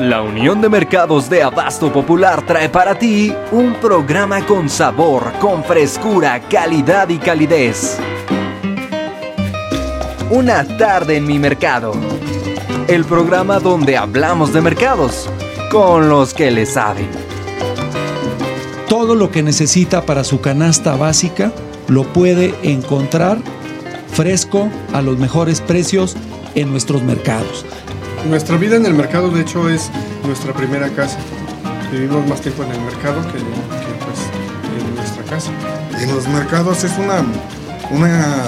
La Unión de Mercados de Abasto Popular trae para ti un programa con sabor, con frescura, calidad y calidez. Una tarde en mi mercado. El programa donde hablamos de mercados con los que le saben. Todo lo que necesita para su canasta básica lo puede encontrar fresco a los mejores precios en nuestros mercados. Nuestra vida en el mercado, de hecho, es nuestra primera casa. Vivimos más tiempo en el mercado que, pues, en nuestra casa. En los mercados es una, una,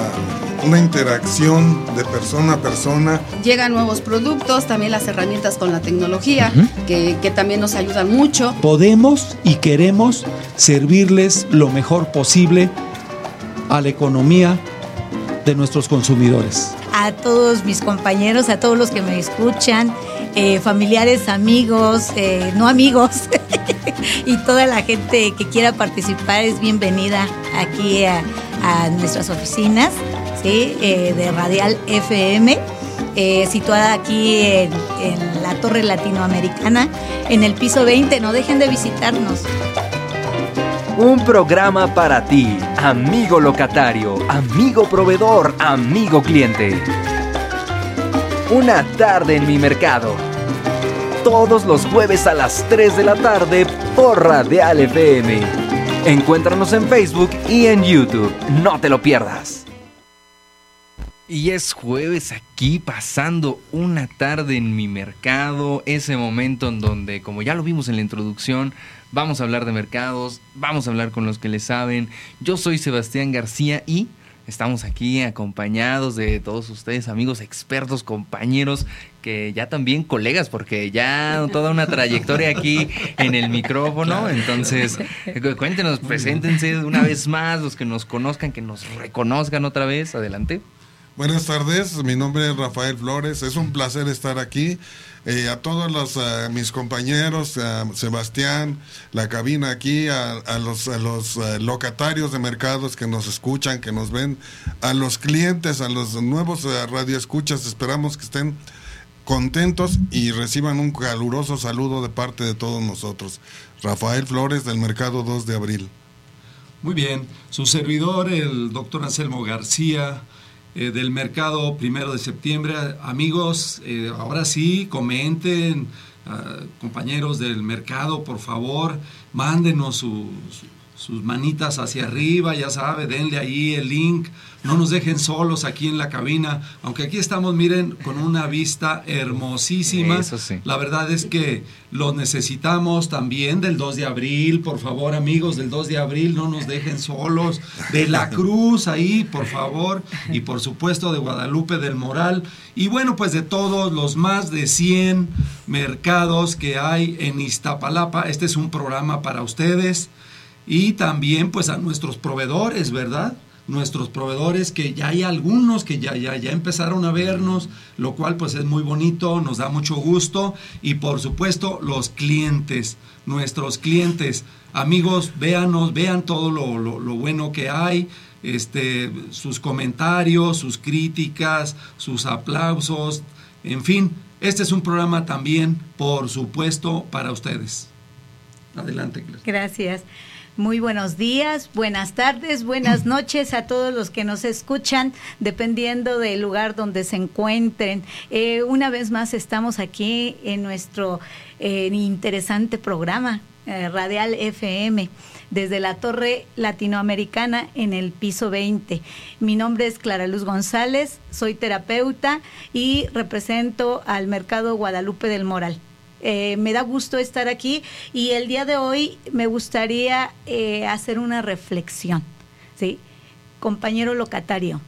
una interacción de persona a persona. Llegan nuevos productos, también las herramientas con la tecnología, que, que también nos ayudan mucho. Podemos y queremos servirles lo mejor posible a la economía de nuestros consumidores a todos mis compañeros, a todos los que me escuchan, eh, familiares, amigos, eh, no amigos, y toda la gente que quiera participar es bienvenida aquí a, nuestras oficinas. Eh, de Radial FM. situada aquí en la Torre Latinoamericana, en el piso 20. No dejen de visitarnos. Un programa para ti, amigo locatario, amigo proveedor, amigo cliente. Una tarde en mi mercado. Todos los jueves a las 3 de la tarde por Radial FM. Encuéntranos en Facebook y en YouTube. No te lo pierdas. Y es jueves aquí pasando una tarde en mi mercado, ese momento en donde, como ya lo vimos en la introducción, Vamos a hablar de mercados, vamos a hablar con los que le saben. Yo soy Sebastián García y estamos aquí acompañados de todos ustedes, amigos expertos, compañeros, que ya también colegas, porque ya toda una trayectoria aquí en el micrófono. Entonces, cuéntenos, preséntense una vez más, los que nos conozcan, que nos reconozcan otra vez. Adelante. Buenas tardes, mi nombre es Rafael Flores, es un placer estar aquí. Eh, a todos los, eh, mis compañeros, a Sebastián, la cabina aquí, a, los, los eh, locatarios de mercados que nos escuchan, que nos ven, a los clientes, a los nuevos radioescuchas, esperamos que estén contentos y reciban un caluroso saludo de parte de todos nosotros. Rafael Flores del Mercado 2 de Abril. Muy bien, su servidor, el doctor Anselmo García, eh, del mercado primero de septiembre. Amigos, eh, ahora sí, comenten, ah, compañeros del mercado, por favor, mándenos sus sus manitas hacia arriba, ya sabe, denle ahí el link, no nos dejen solos aquí en la cabina, aunque aquí estamos, miren, con una vista hermosísima. La verdad es que los necesitamos también del 2 de abril, por favor, amigos, del 2 de abril, no nos dejen solos, de la Cruz ahí, por favor, y por supuesto de Guadalupe del Moral, y bueno, pues de todos los más de 100 mercados que hay en Iztapalapa, este es un programa para ustedes y también pues a nuestros proveedores, ¿verdad? Nuestros proveedores que ya hay algunos que ya, ya, ya empezaron a vernos, lo cual pues es muy bonito, nos da mucho gusto y por supuesto los clientes, nuestros clientes, amigos, véanos, vean todo lo, lo bueno que hay, este, sus comentarios, sus críticas, sus aplausos, en fin, este es un programa también, por supuesto, para ustedes. Adelante. Gracias. Muy buenos días, buenas tardes, buenas noches a todos los que nos escuchan, dependiendo del lugar donde se encuentren. Eh, una vez más estamos aquí en nuestro eh, interesante programa eh, Radial FM desde la Torre Latinoamericana en el piso 20. Mi nombre es Clara Luz González, soy terapeuta y represento al Mercado Guadalupe del Moral. Eh, me da gusto estar aquí y el día de hoy me gustaría eh, hacer una reflexión. Compañero locatario,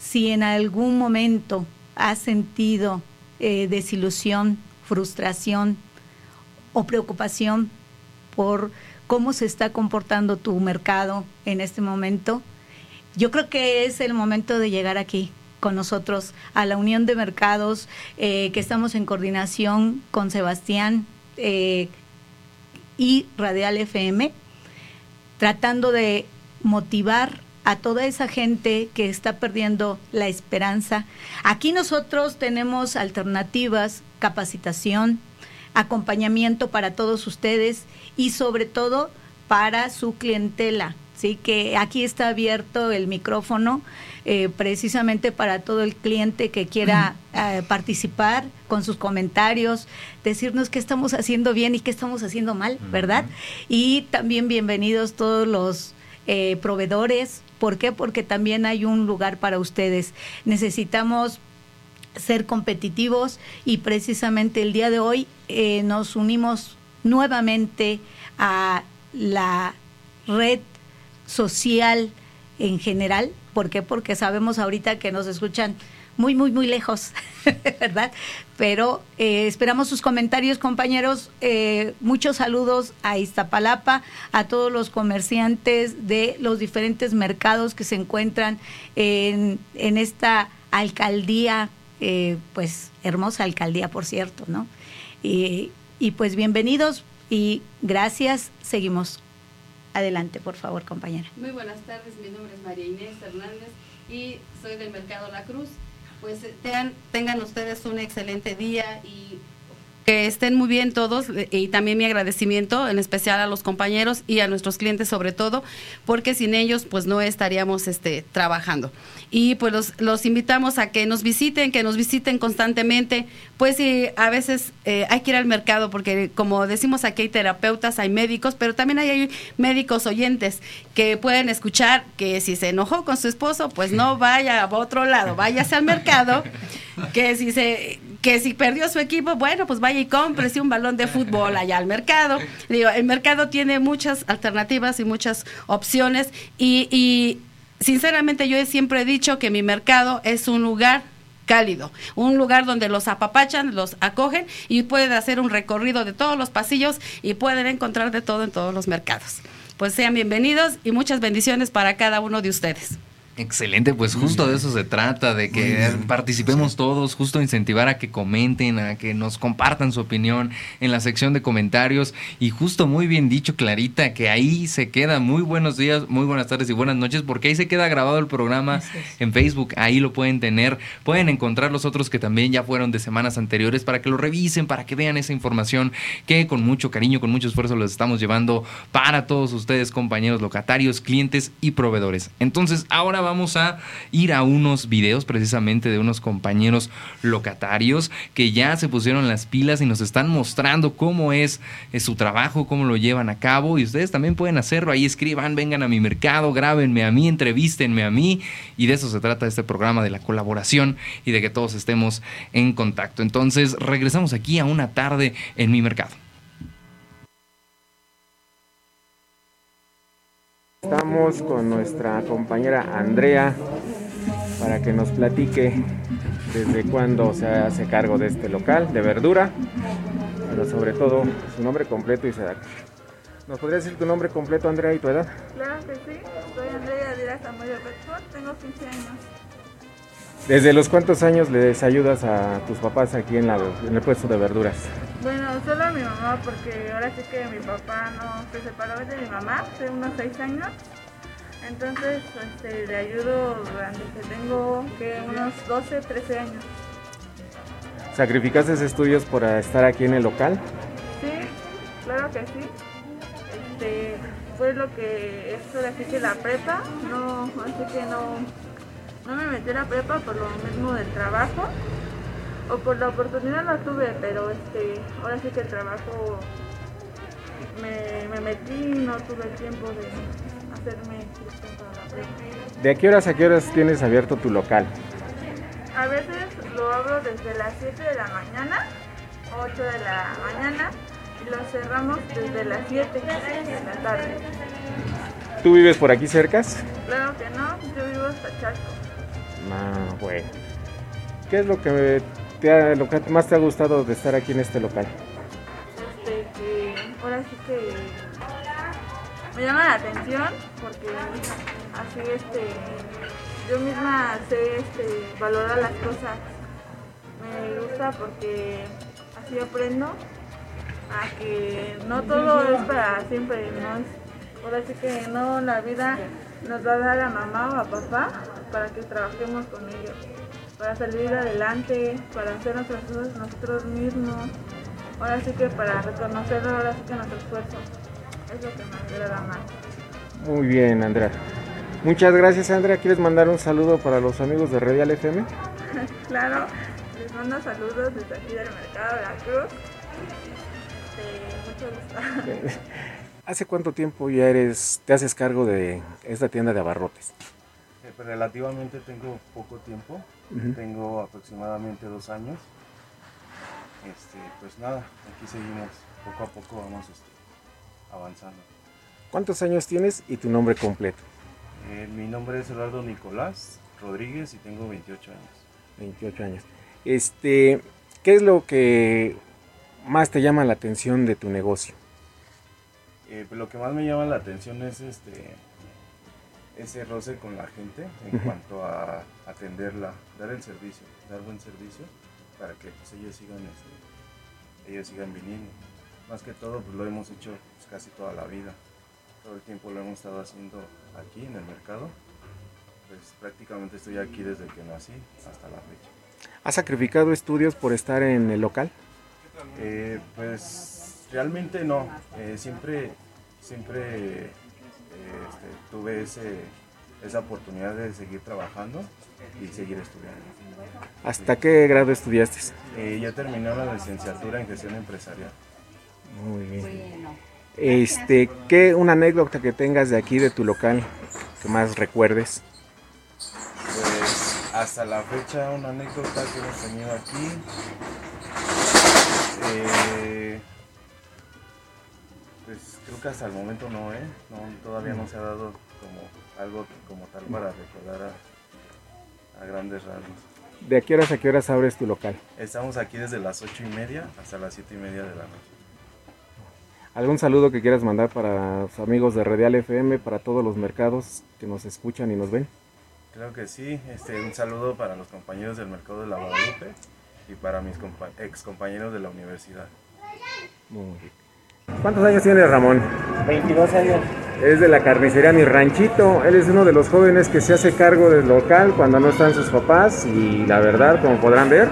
si en algún momento has sentido eh, desilusión, frustración o preocupación por cómo se está comportando tu mercado en este momento. Yo creo que es el momento de llegar aquí con nosotros a la Unión de Mercados, eh, que estamos en coordinación con Sebastián eh, y Radial FM, tratando de motivar a toda esa gente que está perdiendo la esperanza. Aquí nosotros tenemos alternativas, capacitación, acompañamiento para todos ustedes y sobre todo para su clientela. Sí, que aquí está abierto el micrófono eh, precisamente para todo el cliente que quiera eh, participar con sus comentarios, decirnos qué estamos haciendo bien y qué estamos haciendo mal, ¿verdad? Y también bienvenidos todos los eh, proveedores. ¿Por qué? Porque también hay un lugar para ustedes. Necesitamos ser competitivos y precisamente el día de hoy eh, nos unimos nuevamente a la red social en general. ¿Por qué? Porque sabemos ahorita que nos escuchan muy, muy, muy lejos, ¿verdad? Pero eh, esperamos sus comentarios, compañeros. Eh, muchos saludos a Iztapalapa, a todos los comerciantes de los diferentes mercados que se encuentran en, esta alcaldía, eh, pues hermosa alcaldía, por cierto, ¿no? Y pues bienvenidos y gracias. Seguimos. Adelante, por favor, compañera. Muy buenas tardes, mi nombre es María Inés Hernández y soy del Mercado La Cruz. Pues eh, tengan, tengan ustedes un excelente día y que estén muy bien todos eh, y también mi agradecimiento en especial a los compañeros y a nuestros clientes sobre todo porque sin ellos pues no estaríamos este trabajando. Y pues los, los invitamos a que nos visiten que nos visiten constantemente. Pues a veces eh, hay que ir al mercado porque como decimos aquí hay terapeutas hay médicos pero también hay, hay médicos oyentes que pueden escuchar que si se enojó con su esposo pues no vaya a otro lado váyase al mercado que si se que si perdió su equipo, bueno, pues vaya y cómprese un balón de fútbol allá al mercado. Digo, el mercado tiene muchas alternativas y muchas opciones y, y sinceramente yo siempre he dicho que mi mercado es un lugar cálido, un lugar donde los apapachan, los acogen y pueden hacer un recorrido de todos los pasillos y pueden encontrar de todo en todos los mercados. Pues sean bienvenidos y muchas bendiciones para cada uno de ustedes. Excelente, pues justo de eso se trata, de que participemos todos, justo incentivar a que comenten, a que nos compartan su opinión en la sección de comentarios. Y justo muy bien dicho Clarita, que ahí se queda. Muy buenos días, muy buenas tardes y buenas noches, porque ahí se queda grabado el programa en Facebook, ahí lo pueden tener, pueden encontrar los otros que también ya fueron de semanas anteriores para que lo revisen, para que vean esa información que con mucho cariño, con mucho esfuerzo los estamos llevando para todos ustedes compañeros locatarios, clientes y proveedores. Entonces, ahora vamos a ir a unos videos precisamente de unos compañeros locatarios que ya se pusieron las pilas y nos están mostrando cómo es, es su trabajo, cómo lo llevan a cabo y ustedes también pueden hacerlo. Ahí escriban, vengan a mi mercado, grábenme a mí, entrevístenme a mí y de eso se trata este programa de la colaboración y de que todos estemos en contacto. Entonces regresamos aquí a una tarde en mi mercado. Estamos con nuestra compañera Andrea para que nos platique desde cuándo se hace cargo de este local de verdura, pero sobre todo su nombre completo y su edad. ¿Nos podría decir tu nombre completo, Andrea, y tu edad? Claro que sí, soy Andrea Díaz Zamudio Bedford, tengo 15 años. ¿Desde los cuántos años les ayudas a tus papás aquí en, la, en el puesto de verduras? Bueno, solo a mi mamá, porque ahora sí que mi papá no se separó de mi mamá hace unos 6 años. Entonces este, le ayudo durante que tengo que unos 12, 13 años. ¿Sacrificaste estudios por estar aquí en el local? Sí, claro que sí. Este, fue lo que es ahora sí que la prepa, no, así que no, no me metí a la prepa por lo mismo del trabajo o por la oportunidad la tuve, pero este, ahora sí que el trabajo me, me metí y no tuve el tiempo de hacerme para la prepa. ¿De a qué horas a qué horas tienes abierto tu local? A veces lo abro desde las 7 de la mañana, 8 de la mañana, y lo cerramos desde las 7 de la tarde. ¿Tú vives por aquí cercas? Claro que no, yo vivo hasta Chalco. Ah, bueno. ¿Qué es lo que, te ha- lo que más te ha gustado de estar aquí en este local? Este, que ahora sí que me llama la atención porque así este yo misma sé este, valorar las cosas. Me gusta porque así aprendo a que no todo es para siempre, no es, ahora sí que no la vida nos va a dar a mamá o a papá para que trabajemos con ellos, para salir adelante, para hacer nuestras cosas nosotros mismos, ahora sí que para reconocer ahora sí que nuestro esfuerzo, es lo que me agrada más. Muy bien, Andrea. Muchas gracias, Andrea. ¿Quieres mandar un saludo para los amigos de Radial FM? claro, les mando saludos desde aquí del Mercado de la Cruz. Este, mucho gusto. ¿Hace cuánto tiempo ya eres, te haces cargo de esta tienda de abarrotes? Relativamente tengo poco tiempo, tengo aproximadamente dos años. Este, pues nada, aquí seguimos, poco a poco vamos este, avanzando. ¿Cuántos años tienes y tu nombre completo? Eh, mi nombre es Eduardo Nicolás Rodríguez y tengo 28 años. 28 años. Este, ¿qué es lo que más te llama la atención de tu negocio? Eh, lo que más me llama la atención es este ese roce con la gente en cuanto a atenderla, dar el servicio, dar buen servicio para que pues, ellos sigan este, ellos sigan viniendo. Más que todo pues lo hemos hecho pues, casi toda la vida. Todo el tiempo lo hemos estado haciendo aquí en el mercado. Pues prácticamente estoy aquí desde que nací hasta la fecha. ¿Has sacrificado estudios por estar en el local? Eh, pues realmente no. Eh, siempre siempre tuve ese, esa oportunidad de seguir trabajando y seguir estudiando. ¿Hasta qué grado estudiaste? Eh, ya terminé la licenciatura en gestión empresarial. Muy bien. Este, ¿qué una anécdota que tengas de aquí de tu local que más recuerdes? Pues hasta la fecha una anécdota que hemos tenido aquí. Eh, creo que hasta el momento no, ¿eh? todavía no se ha dado como algo como tal para recordar a, a grandes rasgos. ¿De qué horas a qué horas abres tu local? Estamos aquí desde las ocho y media hasta las siete y media de la noche. ¿Algún saludo que quieras mandar para los amigos de Radial FM, para todos los mercados que nos escuchan y nos ven? Creo que sí. Este, un saludo para los compañeros del mercado de la Guadalupe y para mis ex compañeros de la universidad. ¿Cuántos años tiene Ramón? 22 años. Es de la carnicería Mi Ranchito. Él es uno de los jóvenes que se hace cargo del local cuando no están sus papás y la verdad, como podrán ver,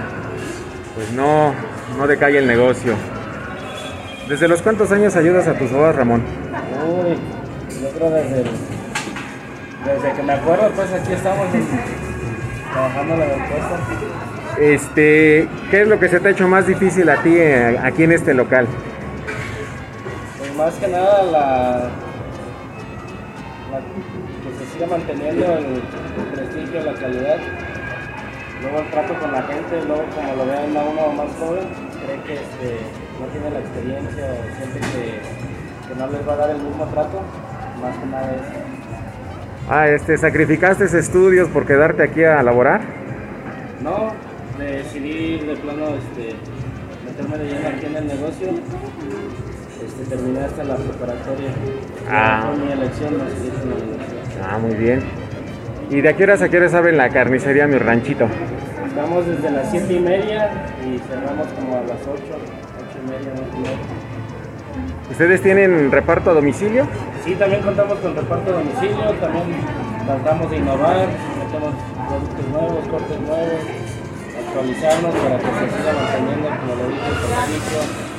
pues no, no decae el negocio. ¿Desde los cuántos años ayudas a tus papás, Ramón? Uy, yo creo desde, desde que me acuerdo, pues aquí estamos trabajando la respuesta. Este, ¿qué es lo que se te ha hecho más difícil a ti eh, aquí en este local? Más que nada la, la que se siga manteniendo el, el prestigio, la calidad. Luego el trato con la gente, luego como lo vean a uno más joven, cree que este, no tiene la experiencia o siente que, no les va a dar el mismo trato, más que nada eso. Ah, este, ¿sacrificaste estudios por quedarte aquí a laborar? No, decidí de plano este, meterme de lleno aquí en el negocio. Este, terminé hasta la preparatoria. Ah. Fue mi elección, no Ah, muy bien. ¿Y de a qué horas a qué horas abre la carnicería mi ranchito? Estamos desde las 7 y media y cerramos como a las 8. ¿Ustedes tienen reparto a domicilio? Sí, también contamos con reparto a domicilio, también tratamos de innovar, metemos productos nuevos, cortes nuevos, actualizarnos para que se siga manteniendo, como lo dije, el servicio.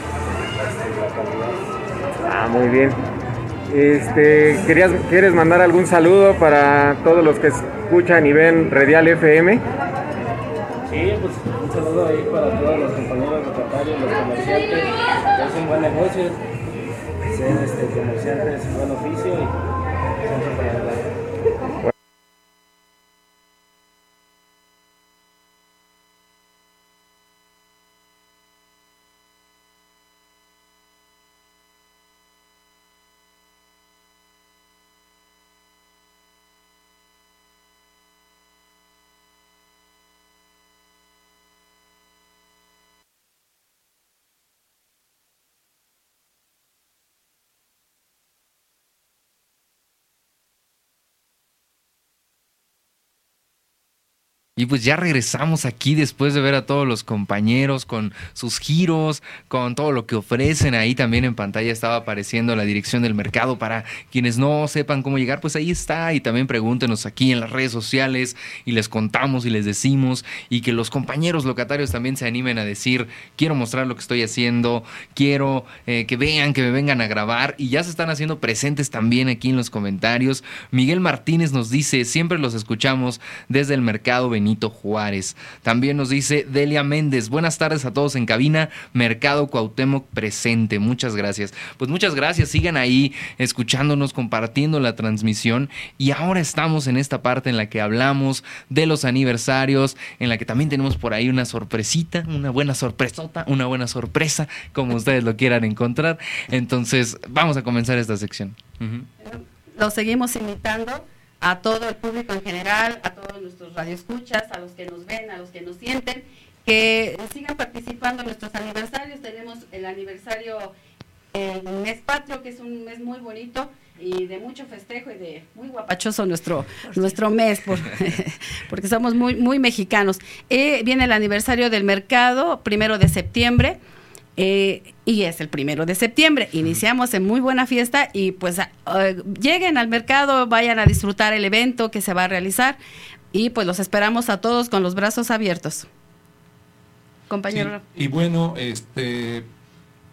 Ah, muy bien. Este, ¿querías, ¿Quieres mandar algún saludo para todos los que escuchan y ven Redial FM? Sí, pues un saludo ahí para todos los compañeros locatarios, los comerciantes, que hacen buen negocio, sean este, comerciantes, buen oficio y siempre para Y pues ya regresamos aquí después de ver a todos los compañeros con sus giros, con todo lo que ofrecen. Ahí también en pantalla estaba apareciendo la dirección del mercado para quienes no sepan cómo llegar, pues ahí está. Y también pregúntenos aquí en las redes sociales y les contamos y les decimos y que los compañeros locatarios también se animen a decir, quiero mostrar lo que estoy haciendo, quiero eh, que vean, que me vengan a grabar y ya se están haciendo presentes también aquí en los comentarios. Miguel Martínez nos dice, siempre los escuchamos desde el mercado Juárez. También nos dice Delia Méndez, buenas tardes a todos en cabina, Mercado Cuauhtémoc presente, muchas gracias. Pues muchas gracias, sigan ahí escuchándonos, compartiendo la transmisión y ahora estamos en esta parte en la que hablamos de los aniversarios, en la que también tenemos por ahí una sorpresita, una buena sorpresota, una buena sorpresa, como ustedes lo quieran encontrar. Entonces, vamos a comenzar esta sección. Los seguimos invitando a todo el público en general, a todos nuestros radioescuchas, a los que nos ven, a los que nos sienten, que sigan participando en nuestros aniversarios. Tenemos el aniversario el mes patrio, que es un mes muy bonito y de mucho festejo y de muy guapachoso nuestro, nuestro mes, por- porque somos muy, muy mexicanos. Eh, viene el aniversario del mercado, primero de septiembre. Eh, y es el primero de septiembre. Iniciamos en muy buena fiesta y pues a- eh, lleguen al mercado, vayan a disfrutar el evento que se va a realizar y pues los esperamos a todos con los brazos abiertos. Compañero. Sí, Y bueno, este,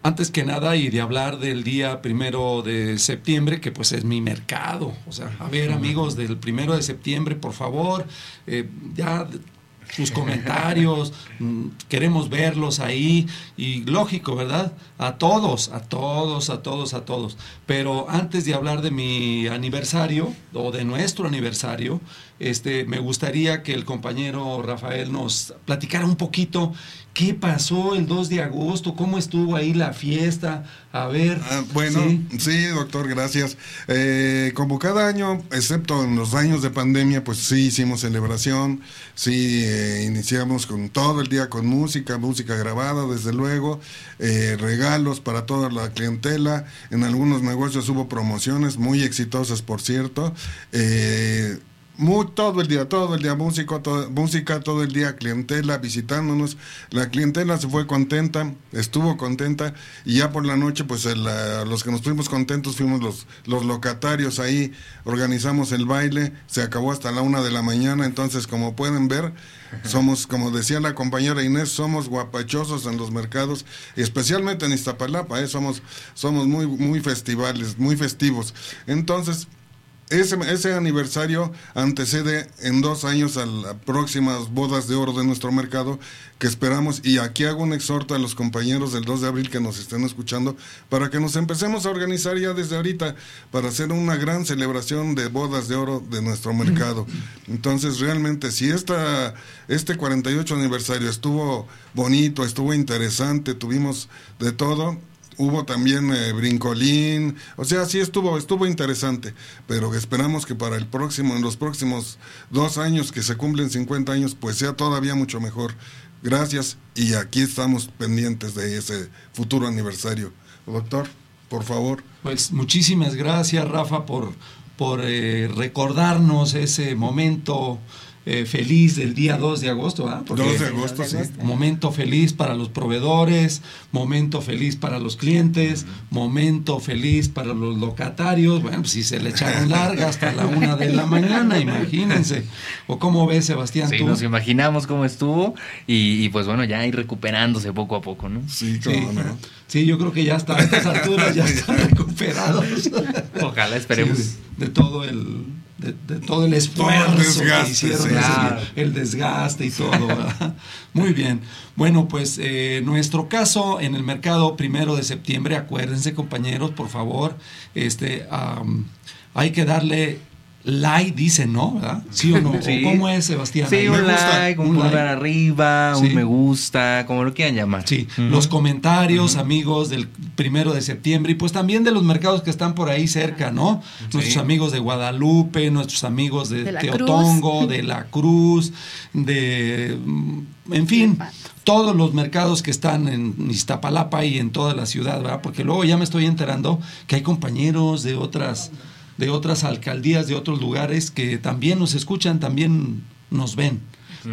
antes que nada, y de hablar del día primero de septiembre, que pues es mi mercado. O sea, a ver, amigos, del primero de septiembre, por favor, eh, ya sus comentarios, mm, queremos verlos ahí, y lógico, ¿verdad? A todos, a todos, a todos, a todos. Pero antes de hablar de mi aniversario, o de nuestro aniversario, este, me gustaría que el compañero Rafael nos platicara un poquito qué pasó el 2 de agosto, cómo estuvo ahí la fiesta. A ver. Ah, bueno, sí. sí. doctor, gracias. Eh, como cada año, excepto en los años de pandemia, pues sí hicimos celebración, sí eh, iniciamos con todo el día con música, música grabada, desde luego, eh, regalos para toda la clientela. En algunos negocios hubo promociones muy exitosas, por cierto. Muy, todo el día, todo el día músico, todo- música, todo el día clientela visitándonos. La clientela se fue contenta, estuvo contenta y ya por la noche, pues el, ah, los que nos fuimos contentos fuimos los, los locatarios ahí, organizamos el baile, se acabó hasta la una de la mañana, entonces como pueden ver, somos, como decía la compañera Inés, somos guapachosos en los mercados, especialmente en Iztapalapa, ¿eh? somos, somos muy, muy festivales, muy festivos. Entonces, ese, ese aniversario antecede en dos años a las próximas bodas de oro de nuestro mercado que esperamos y aquí hago un exhorto a los compañeros del 2 de abril que nos estén escuchando para que nos empecemos a organizar ya desde ahorita para hacer una gran celebración de bodas de oro de nuestro mercado. Entonces realmente si esta, este 48 aniversario estuvo bonito, estuvo interesante, tuvimos de todo, Hubo también eh, brincolín, o sea, sí estuvo, estuvo interesante, pero esperamos que para el próximo, en los próximos dos años que se cumplen 50 años, pues sea todavía mucho mejor. Gracias y aquí estamos pendientes de ese futuro aniversario. Doctor, por favor. Pues muchísimas gracias, Rafa, por, por eh, recordarnos ese momento eh, feliz del día 2 de agosto. ¿ah? Porque 2 de agosto, sí. Momento feliz para los proveedores, momento feliz para los clientes, momento feliz para los locatarios. Bueno, pues si se le echaron larga hasta la una de la mañana, imagínense. ¿O cómo ves, Sebastián? Sí, tú? nos imaginamos cómo estuvo y, y, pues bueno, ya ir recuperándose poco a poco, ¿no? Sí, Sí, sí, yo creo que ya hasta a estas alturas ya están recuperados. Ojalá, esperemos. Sí, de, de todo el de, de, todo el esfuerzo todo el desgaste, que hicieron, sí, el desgaste y todo. ¿verdad? Muy bien. Bueno, pues eh, nuestro caso en el mercado primero de septiembre, acuérdense compañeros, por favor, este, um, hay que darle like, dice, ¿no? ¿verdad? ¿Sí o no? Sí. ¿O ¿Cómo es, Sebastián? Sí, un me gusta. like, un, Un pulgar like. arriba, Sí. un me gusta, como lo quieran llamar. Sí, los comentarios, amigos del primero de septiembre y pues también de los mercados que están por ahí cerca, ¿no? Nuestros amigos de Guadalupe, nuestros amigos de, Teotongo, Cruz. de La Cruz, de, mm, en fin, todos los mercados que están en Iztapalapa y en toda la ciudad, ¿verdad? Porque luego ya me estoy enterando que hay compañeros de otras de otras alcaldías, de otros lugares que también nos escuchan, también nos ven.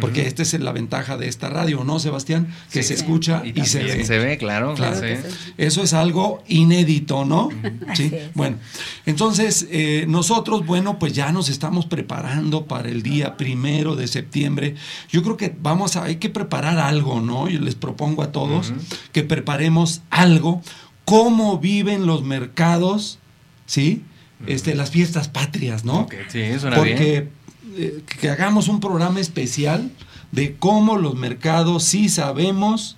porque esta es la ventaja de esta radio, ¿no, Sebastián? Que se escucha y, se ve. Se ve, claro. Claro. sí. Eso es algo inédito, ¿no? Sí. Bueno, entonces eh, nosotros, bueno, pues ya nos estamos preparando para el día primero de septiembre. Yo creo que vamos a, hay que preparar algo, ¿no? Yo les propongo a todos que preparemos algo. ¿Cómo viven los mercados, sí? Este, las fiestas patrias, ¿no? Ok, sí, suena Porque eh, que hagamos un programa especial de cómo los mercados sí sabemos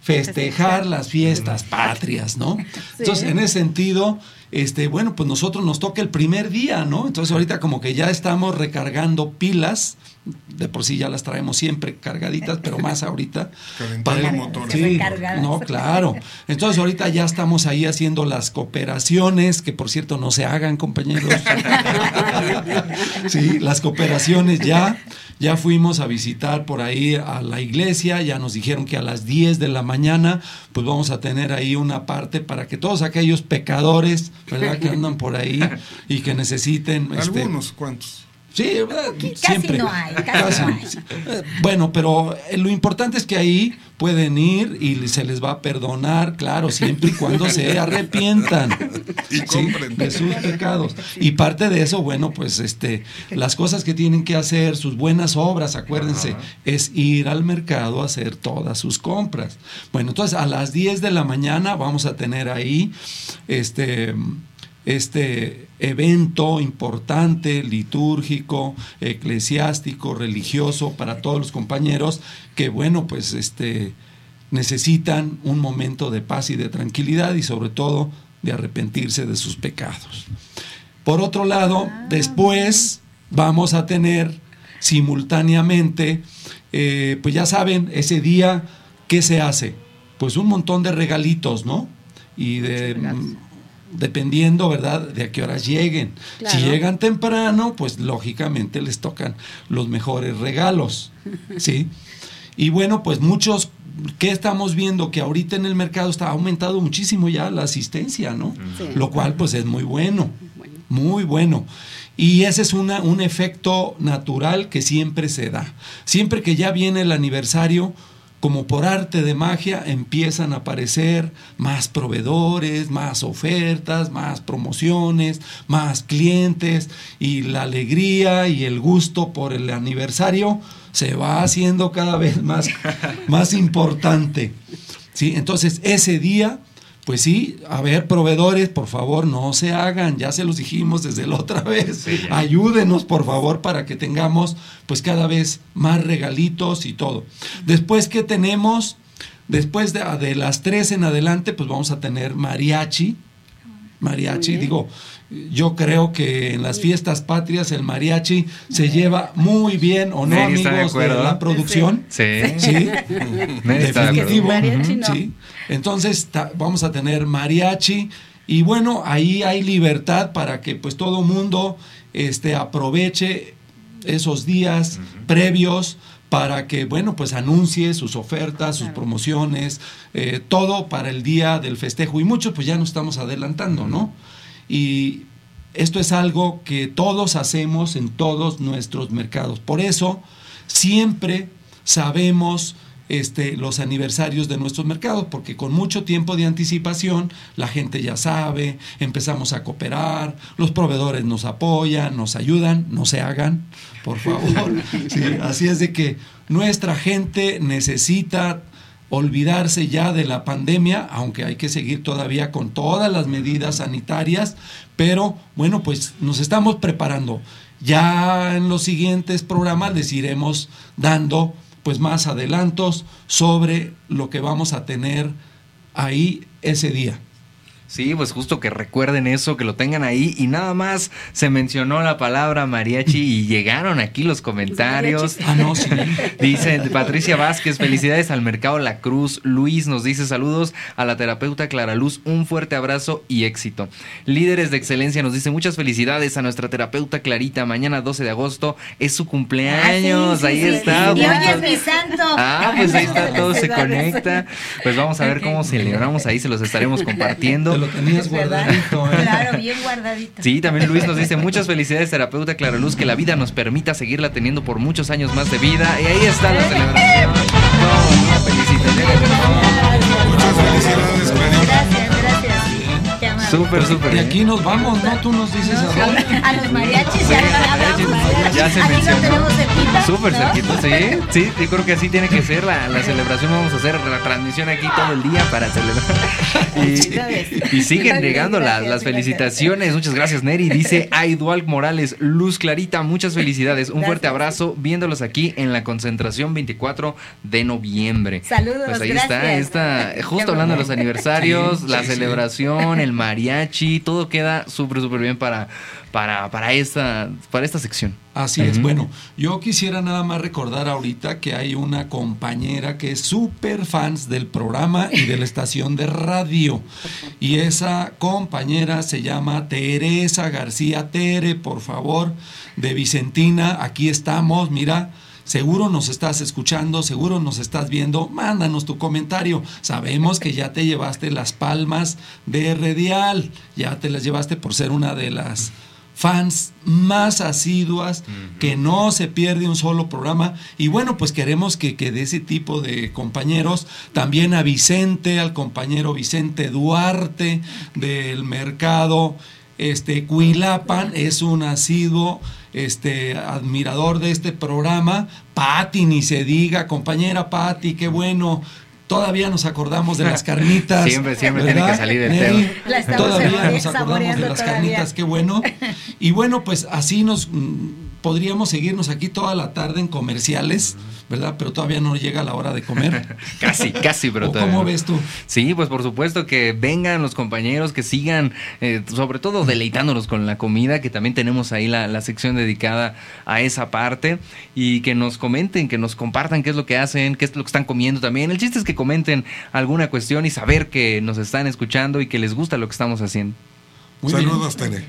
festejar las fiestas patrias, ¿no? Entonces, en ese sentido, este, bueno, pues nosotros nos toca el primer día, ¿no? Entonces ahorita como que ya estamos recargando pilas, de por sí ya las traemos siempre cargaditas, pero más ahorita. Para- motores. Sí, no, claro. Entonces ahorita ya estamos ahí haciendo las cooperaciones, que por cierto no se hagan, compañeros. Sí, las cooperaciones ya, ya fuimos a visitar por ahí a la iglesia, ya nos dijeron que a las 10 de la mañana pues vamos a tener ahí una parte para que todos aquellos pecadores, ¿verdad? Que andan por ahí y que necesiten... este, Algunos cuantos. Sí. Casi siempre. no hay, casi no hay. Eh, Bueno, pero eh, lo importante es que ahí pueden ir y se les va a perdonar, claro, siempre y cuando se arrepientan Y sí, compren. de sus pecados. Y parte de eso, bueno, pues este, las cosas que tienen que hacer, sus buenas obras, acuérdense, es ir al mercado a hacer todas sus compras. Bueno, entonces a las 10 de la mañana vamos a tener ahí este este evento importante, litúrgico, eclesiástico, religioso para todos los compañeros que bueno, pues este necesitan un momento de paz y de tranquilidad y sobre todo de arrepentirse de sus pecados. Por otro lado, después vamos a tener simultáneamente, eh, pues ya saben, ese día, ¿qué se hace? Pues un montón de regalitos, ¿no? Y de... mm, Dependiendo, ¿verdad?, de a qué horas lleguen. Si llegan temprano, pues lógicamente les tocan los mejores regalos, ¿sí? Y bueno, pues muchos, ¿qué estamos viendo? Que ahorita en el mercado está aumentado muchísimo ya la asistencia, ¿no? Sí. Lo cual pues es muy bueno, Bueno. muy bueno. Y ese es una, un efecto natural que siempre se da. Siempre que ya viene el aniversario, como por arte de magia, empiezan a aparecer más proveedores, más ofertas, más promociones, más clientes y la alegría y el gusto por el aniversario se va haciendo cada vez más, más importante. ¿sí? Entonces, ese día, pues sí, a ver, proveedores, por favor, no se hagan, ya se los dijimos desde la otra vez. Ayúdenos, por favor, para que tengamos, pues cada vez más regalitos y todo. Después, ¿qué tenemos? Después de, de las tres en adelante, pues vamos a tener mariachi. Mariachi, Muy bien. digo, yo creo que en las fiestas patrias el mariachi se lleva muy bien, ¿o no, de amigos de, la producción? Sí. Sí, de definitivo. Mariachi no. Sí. Entonces ta- vamos a tener mariachi y bueno, ahí hay libertad para que pues todo mundo este, aproveche esos días previos para que, bueno, pues anuncie sus ofertas, sus promociones, eh, todo para el día del festejo. Y muchos pues ya nos estamos adelantando, ¿no? Y esto es algo que todos hacemos en todos nuestros mercados. Por eso siempre sabemos este, los aniversarios de nuestros mercados, porque con mucho tiempo de anticipación la gente ya sabe, empezamos a cooperar, los proveedores nos apoyan, nos ayudan, no se hagan, por favor. Sí, así es de que nuestra gente necesita olvidarse ya de la pandemia, aunque hay que seguir todavía con todas las medidas sanitarias, pero bueno, pues nos estamos preparando. Ya en los siguientes programas les iremos dando pues más adelantos sobre lo que vamos a tener ahí ese día. Sí, pues justo que recuerden eso, que lo tengan ahí y nada más se mencionó la palabra mariachi y llegaron aquí los comentarios. Ah, no, sí. Dice Patricia Vázquez, felicidades al Mercado La Cruz. Luis nos dice saludos a la terapeuta Clara Luz, un fuerte abrazo y éxito. Líderes de excelencia nos dice muchas felicidades a nuestra terapeuta Clarita. Mañana 12 de agosto es su cumpleaños. Ah, sí, sí, ahí sí. está. Y hoy es mi santo. Ah, pues ahí está, todo se conecta. Pues vamos a ver cómo celebramos ahí, se los estaremos compartiendo. Lo tenías guardadito. ¿eh? Claro, bien guardadito. Sí, también Luis nos dice muchas felicidades, terapeuta Claraluz, que la vida nos permita seguirla teniendo por muchos años más de vida. Y ahí está la celebración. No, no, felicitaciones. Muchas felicidades, Clarita. Súper, súper. De ¿eh? aquí nos vamos, ¿no? Tú nos dices a dónde. A los mariachis ya, hablamos. Ya se mencionó. tenemos cerquita. Súper ¿no? cerquita, sí. Sí, yo creo que así tiene que ser la, la celebración. Vamos a hacer la transmisión aquí todo el día para celebrar. Y, y siguen llegando las, las felicitaciones. Muchas gracias, Neri. Dice Aidual Morales, Luz Clarita, muchas felicidades. Un fuerte abrazo viéndolos aquí en la concentración 24 de noviembre. Saludos, Pues ahí gracias. está, está justo Qué hablando de los aniversarios, Sí, la sí, sí. celebración, el mariachi, todo queda súper, súper bien para, para, para, esta, para esta sección. Así es. Bueno, yo quisiera nada más recordar ahorita que hay una compañera que es súper fans del programa y de la estación de radio. Y esa compañera se llama Teresa García Tere, por favor, de Vicentina. Aquí estamos, mira. Seguro nos estás escuchando, seguro nos estás viendo. Mándanos tu comentario. Sabemos que ya te llevaste las palmas de Redial. Ya te las llevaste por ser una de las fans más asiduas, que no se pierde un solo programa. Y bueno, pues queremos que, que de ese tipo de compañeros, también a Vicente, al compañero Vicente Duarte del mercado este Cuilapan, es un asiduo este admirador de este programa. Patti, ni se diga, compañera Patti, qué bueno. Todavía nos acordamos de las carnitas. Siempre, siempre tiene ¿verdad, que salir el tema. La Todavía nos acordamos de las todavía. carnitas, qué bueno. Y bueno, pues así nos mm, podríamos seguirnos aquí toda la tarde en comerciales, ¿verdad? Pero todavía no llega la hora de comer. Casi, casi, pero ¿O todavía ¿Cómo ves tú? Sí, pues por supuesto que vengan los compañeros, que sigan, eh, sobre todo deleitándonos con la comida, que también tenemos ahí la, la sección dedicada a esa parte, y que nos comenten, que nos compartan qué es lo que hacen, qué es lo que están comiendo también. El chiste es que comenten alguna cuestión y saber que nos están escuchando y que les gusta lo que estamos haciendo. Muy bien. Saludos, Tere.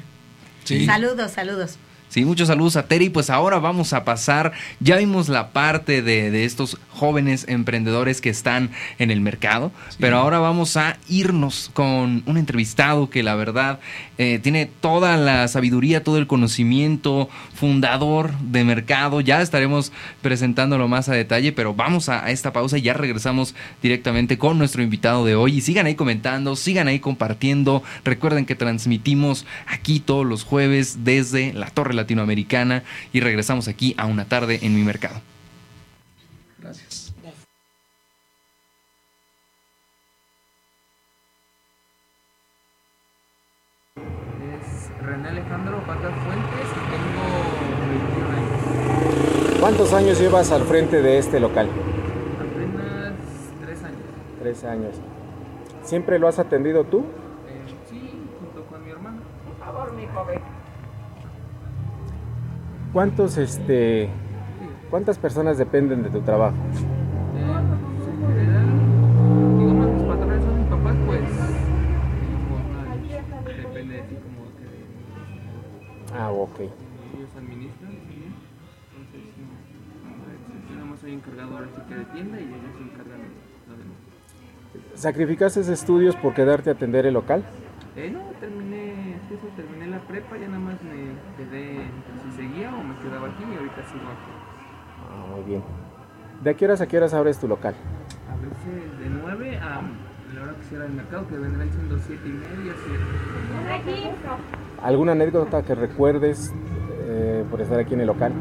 Sí. Saludos, saludos. Sí, muchos saludos a Terry. Pues ahora vamos a pasar, ya vimos la parte de, de estos jóvenes emprendedores que están en el mercado, pero ahora vamos a irnos con un entrevistado que la verdad eh, tiene toda la sabiduría, todo el conocimiento, fundador de mercado. Ya estaremos presentándolo más a detalle, pero vamos a, a esta pausa y ya regresamos directamente con nuestro invitado de hoy. Y sigan ahí comentando, sigan ahí compartiendo. Recuerden que transmitimos aquí todos los jueves desde la Torre Latinoamericana y regresamos aquí a una tarde en mi mercado. Gracias. Es René Alejandro Vargas Fuentes y tengo 21 años. ¿Cuántos años llevas al frente de este local? Apenas 3 años. Tres años. ¿Siempre lo has atendido tú? Eh, sí, junto con mi hermano. Por favor, mi joven. ¿Cuántos, este, cuántas personas dependen de tu trabajo? Ah, ok. ellos administran, ¿sí? Entonces, yo nada más soy encargado ahora sí que de tienda y ellos se encargan de lo demás. ¿Sacrificaste estudios por quedarte a atender el local? Eh, no, terminé la prepa, ya nada más me quedé si seguía o me quedaba aquí y ahorita sigo aquí. Ah, muy bien. ¿De qué horas a qué horas abres tu local? A veces de 9 a la hora que cierra el mercado, que vendrán siendo 7 y media, 7. ¿Alguna anécdota que recuerdes eh, por estar aquí en el local?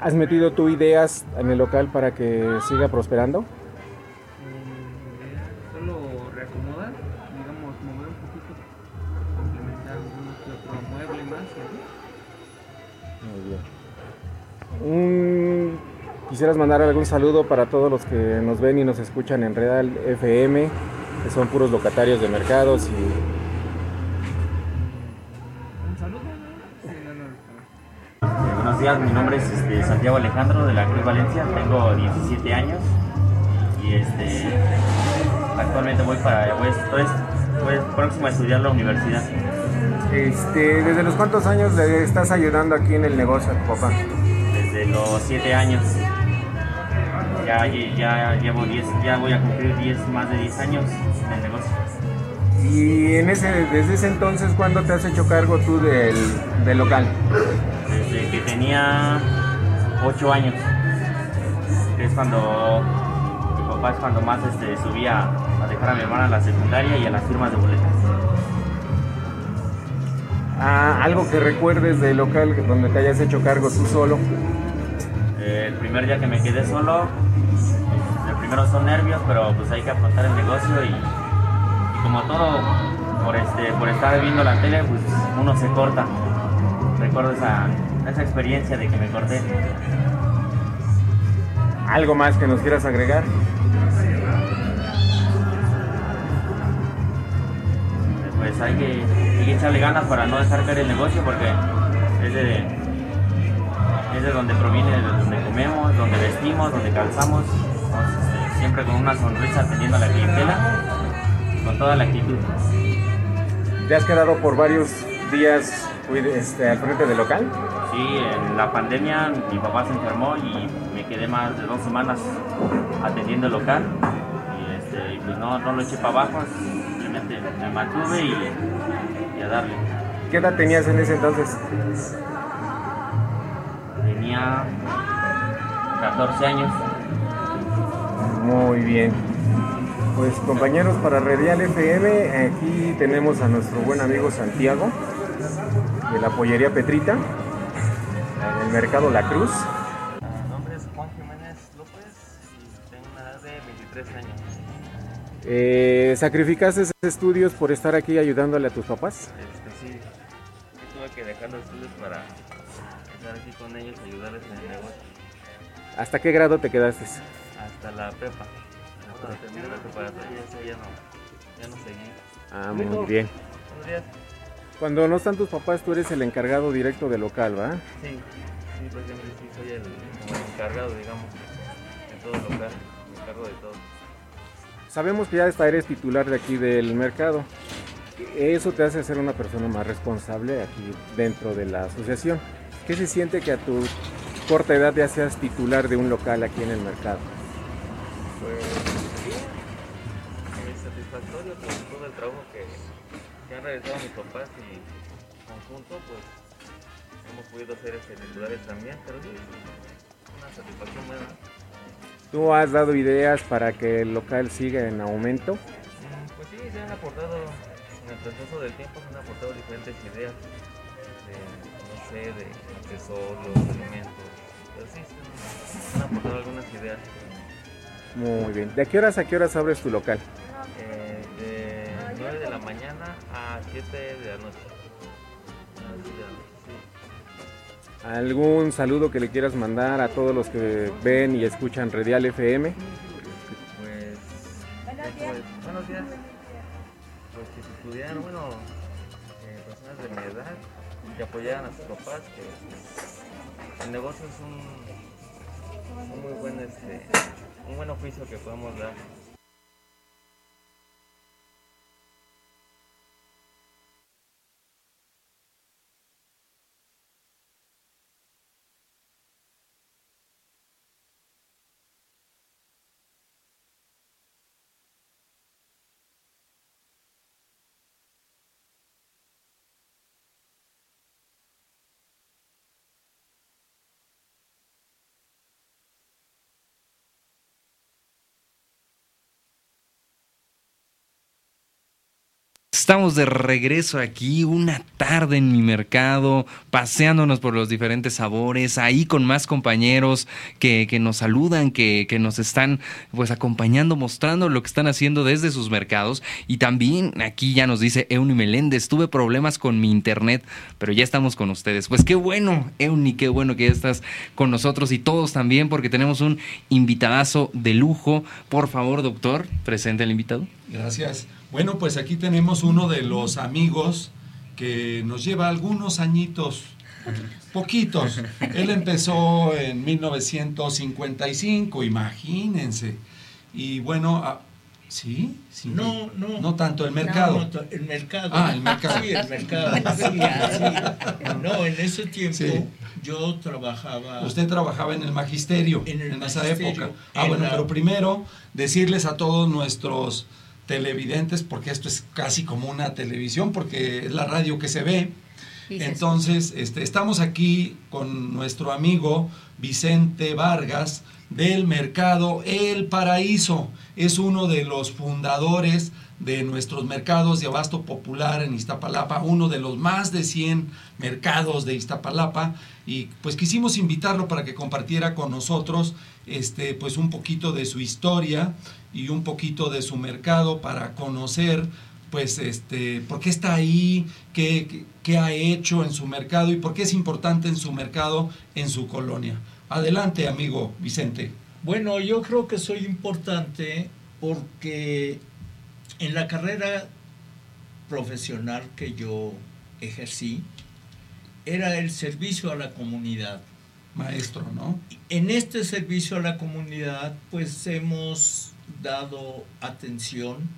¿Has metido tú ideas en el local para que siga prosperando? un ¿Quisieras mandar algún saludo para todos los que nos ven y nos escuchan en Redal FM, que son puros locatarios de mercados y días, mi nombre es este, Santiago Alejandro de la Cruz Valencia, tengo 17 años y este, actualmente voy para voy, estoy Pues próximo a estudiar la universidad. Este, ¿Desde los cuántos años le estás ayudando aquí en el negocio a tu papá? Desde los 7 años. Ya, ya llevo 10, ya voy a cumplir 10, más de 10 años en el negocio. Y en ese, desde ese entonces, ¿cuándo te has hecho cargo tú del, del local? Desde que tenía 8 años. Es cuando mi papá es cuando más este, subía a dejar a mi hermana a la secundaria y a las firmas de boletas. Ah, algo que recuerdes del local donde te hayas hecho cargo tú solo. El primer día que me quedé solo, el primero son nervios, pero pues hay que afrontar el negocio y, y como todo, por, este, por estar viendo la tele, pues uno se corta. Recuerdo esa, esa experiencia de que me corté. ¿Algo más que nos quieras agregar? Pues hay que, hay que echarle ganas para no dejar caer el negocio porque es de, es de donde proviene, de donde comemos, donde vestimos, donde calzamos. Entonces, este, siempre con una sonrisa atendiendo a la clientela, con toda la actitud. ¿Te has quedado por varios días cuide- este, al frente del local? Sí, en la pandemia mi papá se enfermó y me quedé más de dos semanas atendiendo el local. Y, este, pues no, no lo eché para abajo, simplemente me mantuve y, y a darle. ¿Qué edad tenías en ese entonces? Tenía 14 años. Muy bien. Pues compañeros, para Redial FM, aquí tenemos a nuestro buen amigo Santiago, de la pollería Petrita, en el mercado La Cruz. Mi nombre es Juan Jiménez López y tengo una edad de 23 años. Eh, ¿Sacrificaste estudios por estar aquí ayudándole a tus papás? Este, sí, sí tuve que dejar los estudios para estar aquí con ellos y ayudarles en el negocio. ¿Hasta qué grado te quedaste? Hasta la prepa. Cuando terminé la preparatoria, eso ya no, ya no seguí. Ah, muy bien. Buenos días. Cuando no están tus papás, tú eres el encargado directo del local, ¿va? Sí, sí, por ejemplo, sí, soy el, como el encargado, digamos, de todo el local. Me encargo de todo. Sabemos que ya hasta eres titular de aquí del mercado. Eso te hace ser una persona más responsable aquí dentro de la asociación. ¿Qué se siente que a tu corta edad ya seas titular de un local aquí en el mercado? Pues muy satisfactorio por todo el trabajo que, que han realizado mis papás y en conjunto pues hemos podido ser este, titulares también, pero sí, una satisfacción buena. ¿Tú has dado ideas para que el local siga en aumento? Mm, Pues sí, se han aportado, en el proceso del tiempo se han aportado diferentes ideas, de, no sé, de accesorios, alimentos, pero sí, se han aportado algunas ideas. Muy bien. ¿De qué horas a qué horas abres tu local? Eh, de 9 de la mañana a 7 de la noche. A las 7 de la noche, sí. ¿Algún saludo que le quieras mandar a todos los que ven y escuchan Redial FM? Pues, pues, buenos días. Pues que si pudieran, bueno, eh, personas de mi edad, que apoyaran a sus papás, que el negocio es un, un muy buen, este, un buen oficio que podemos dar. Estamos de regreso aquí, una tarde en mi mercado, paseándonos por los diferentes sabores, ahí con más compañeros que, que nos saludan, que, que nos están pues acompañando, mostrando lo que están haciendo desde sus mercados. Y también aquí ya nos dice Euni Meléndez, tuve problemas con mi internet, pero ya estamos con ustedes. Pues qué bueno, Euni, qué bueno que ya estás con nosotros y todos también, porque tenemos un invitadazo de lujo. Por favor, doctor, presente al invitado. Gracias. Bueno, pues aquí tenemos uno de los amigos que nos lleva algunos añitos, poquitos. Él empezó en 1955, imagínense. Y bueno, a- Sí, sí. No, no. No tanto el mercado. No, no, el mercado. Ah, el mercado. Sí, el mercado. sí, sí. No, en ese tiempo Sí. yo trabajaba. Usted trabajaba en el magisterio en, el esa magisterio, época. Ah, en bueno, la- pero primero decirles a todos nuestros televidentes, porque esto es casi como una televisión, porque es la radio que se ve. Entonces, este, estamos aquí con nuestro amigo Vicente Vargas del mercado El Paraíso. Es uno de los fundadores de nuestros mercados de abasto popular en Iztapalapa, uno de los más de 100 mercados de Iztapalapa y pues quisimos invitarlo para que compartiera con nosotros este pues un poquito de su historia y un poquito de su mercado para conocer pues este por qué está ahí, qué, qué- qué ha hecho en su mercado y por qué es importante en su mercado, en su colonia. Adelante, amigo Vicente. Bueno, yo creo que soy importante porque en la carrera profesional que yo ejercí era el servicio a la comunidad. Maestro, ¿no? En este servicio a la comunidad, pues hemos dado atención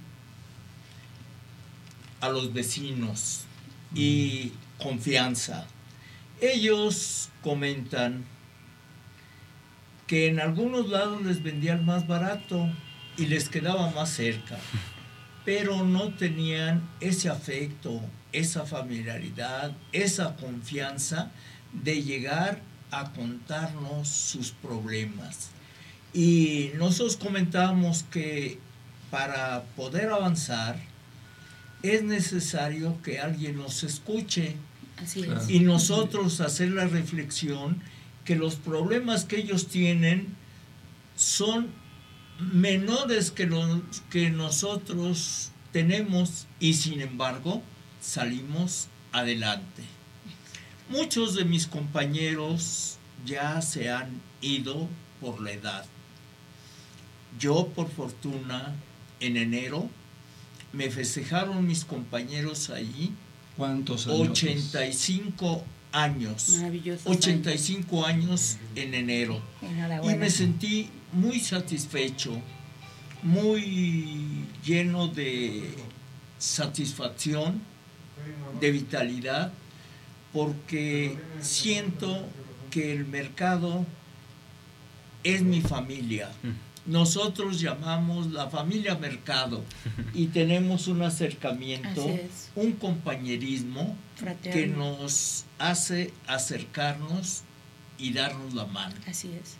a los vecinos y confianza. Ellos comentan que en algunos lados les vendían más barato y les quedaba más cerca, pero no tenían ese afecto, esa familiaridad, esa confianza de llegar a contarnos sus problemas. Y nosotros comentábamos que para poder avanzar es necesario que alguien nos escuche Así Claro. es. y nosotros hacer la reflexión que los problemas que ellos tienen son menores que los que nosotros tenemos y sin embargo salimos adelante. Muchos de mis compañeros ya se han ido por la edad. Yo por fortuna en enero me festejaron mis compañeros allí ¿Cuántos años? 85 años. Maravillosos 85 años en enero. Y me sentí muy satisfecho, muy lleno de satisfacción, de vitalidad, porque siento que el mercado es mi familia. Nosotros llamamos la familia mercado y tenemos un acercamiento, un compañerismo que nos hace acercarnos y darnos la mano. Así es.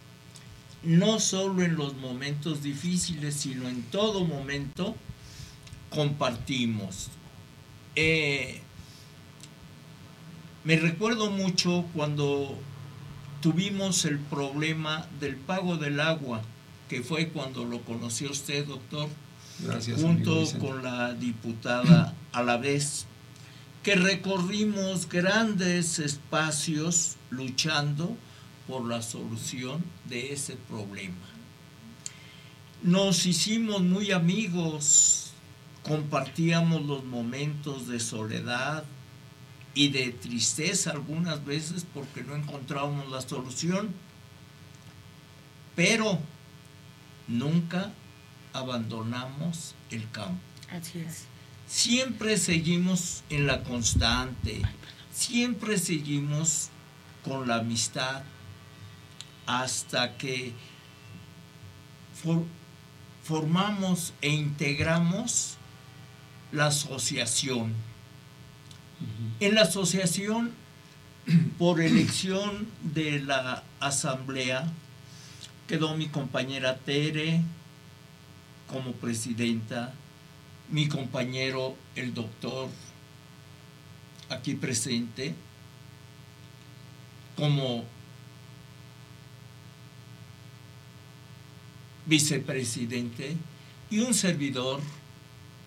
No solo en los momentos difíciles, sino en todo momento compartimos. Eh, me recuerdo mucho cuando tuvimos el problema del pago del agua, que fue cuando lo conoció usted, doctor, Gracias, junto con la diputada a la vez, que recorrimos grandes espacios luchando por la solución de ese problema. Nos hicimos muy amigos, compartíamos los momentos de soledad y de tristeza algunas veces porque no encontrábamos la solución, pero nunca abandonamos el campo. Así es. Siempre seguimos en la constante, siempre seguimos con la amistad hasta que for- formamos e integramos la asociación. En la asociación, por elección de la asamblea, quedó mi compañera Tere como presidenta, mi compañero el doctor aquí presente como vicepresidente y un servidor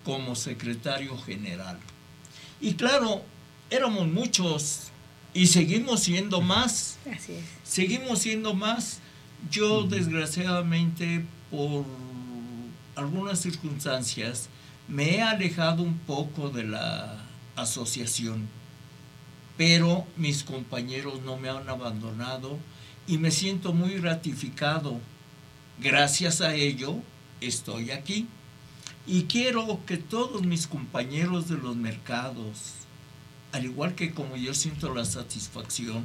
como secretario general. Y claro, éramos muchos y seguimos siendo más. Así es. Seguimos siendo más. Yo desgraciadamente por algunas circunstancias me he alejado un poco de la asociación, pero mis compañeros no me han abandonado y me siento muy gratificado. Gracias a ello estoy aquí. Y quiero que todos mis compañeros de los mercados, al igual que como yo siento la satisfacción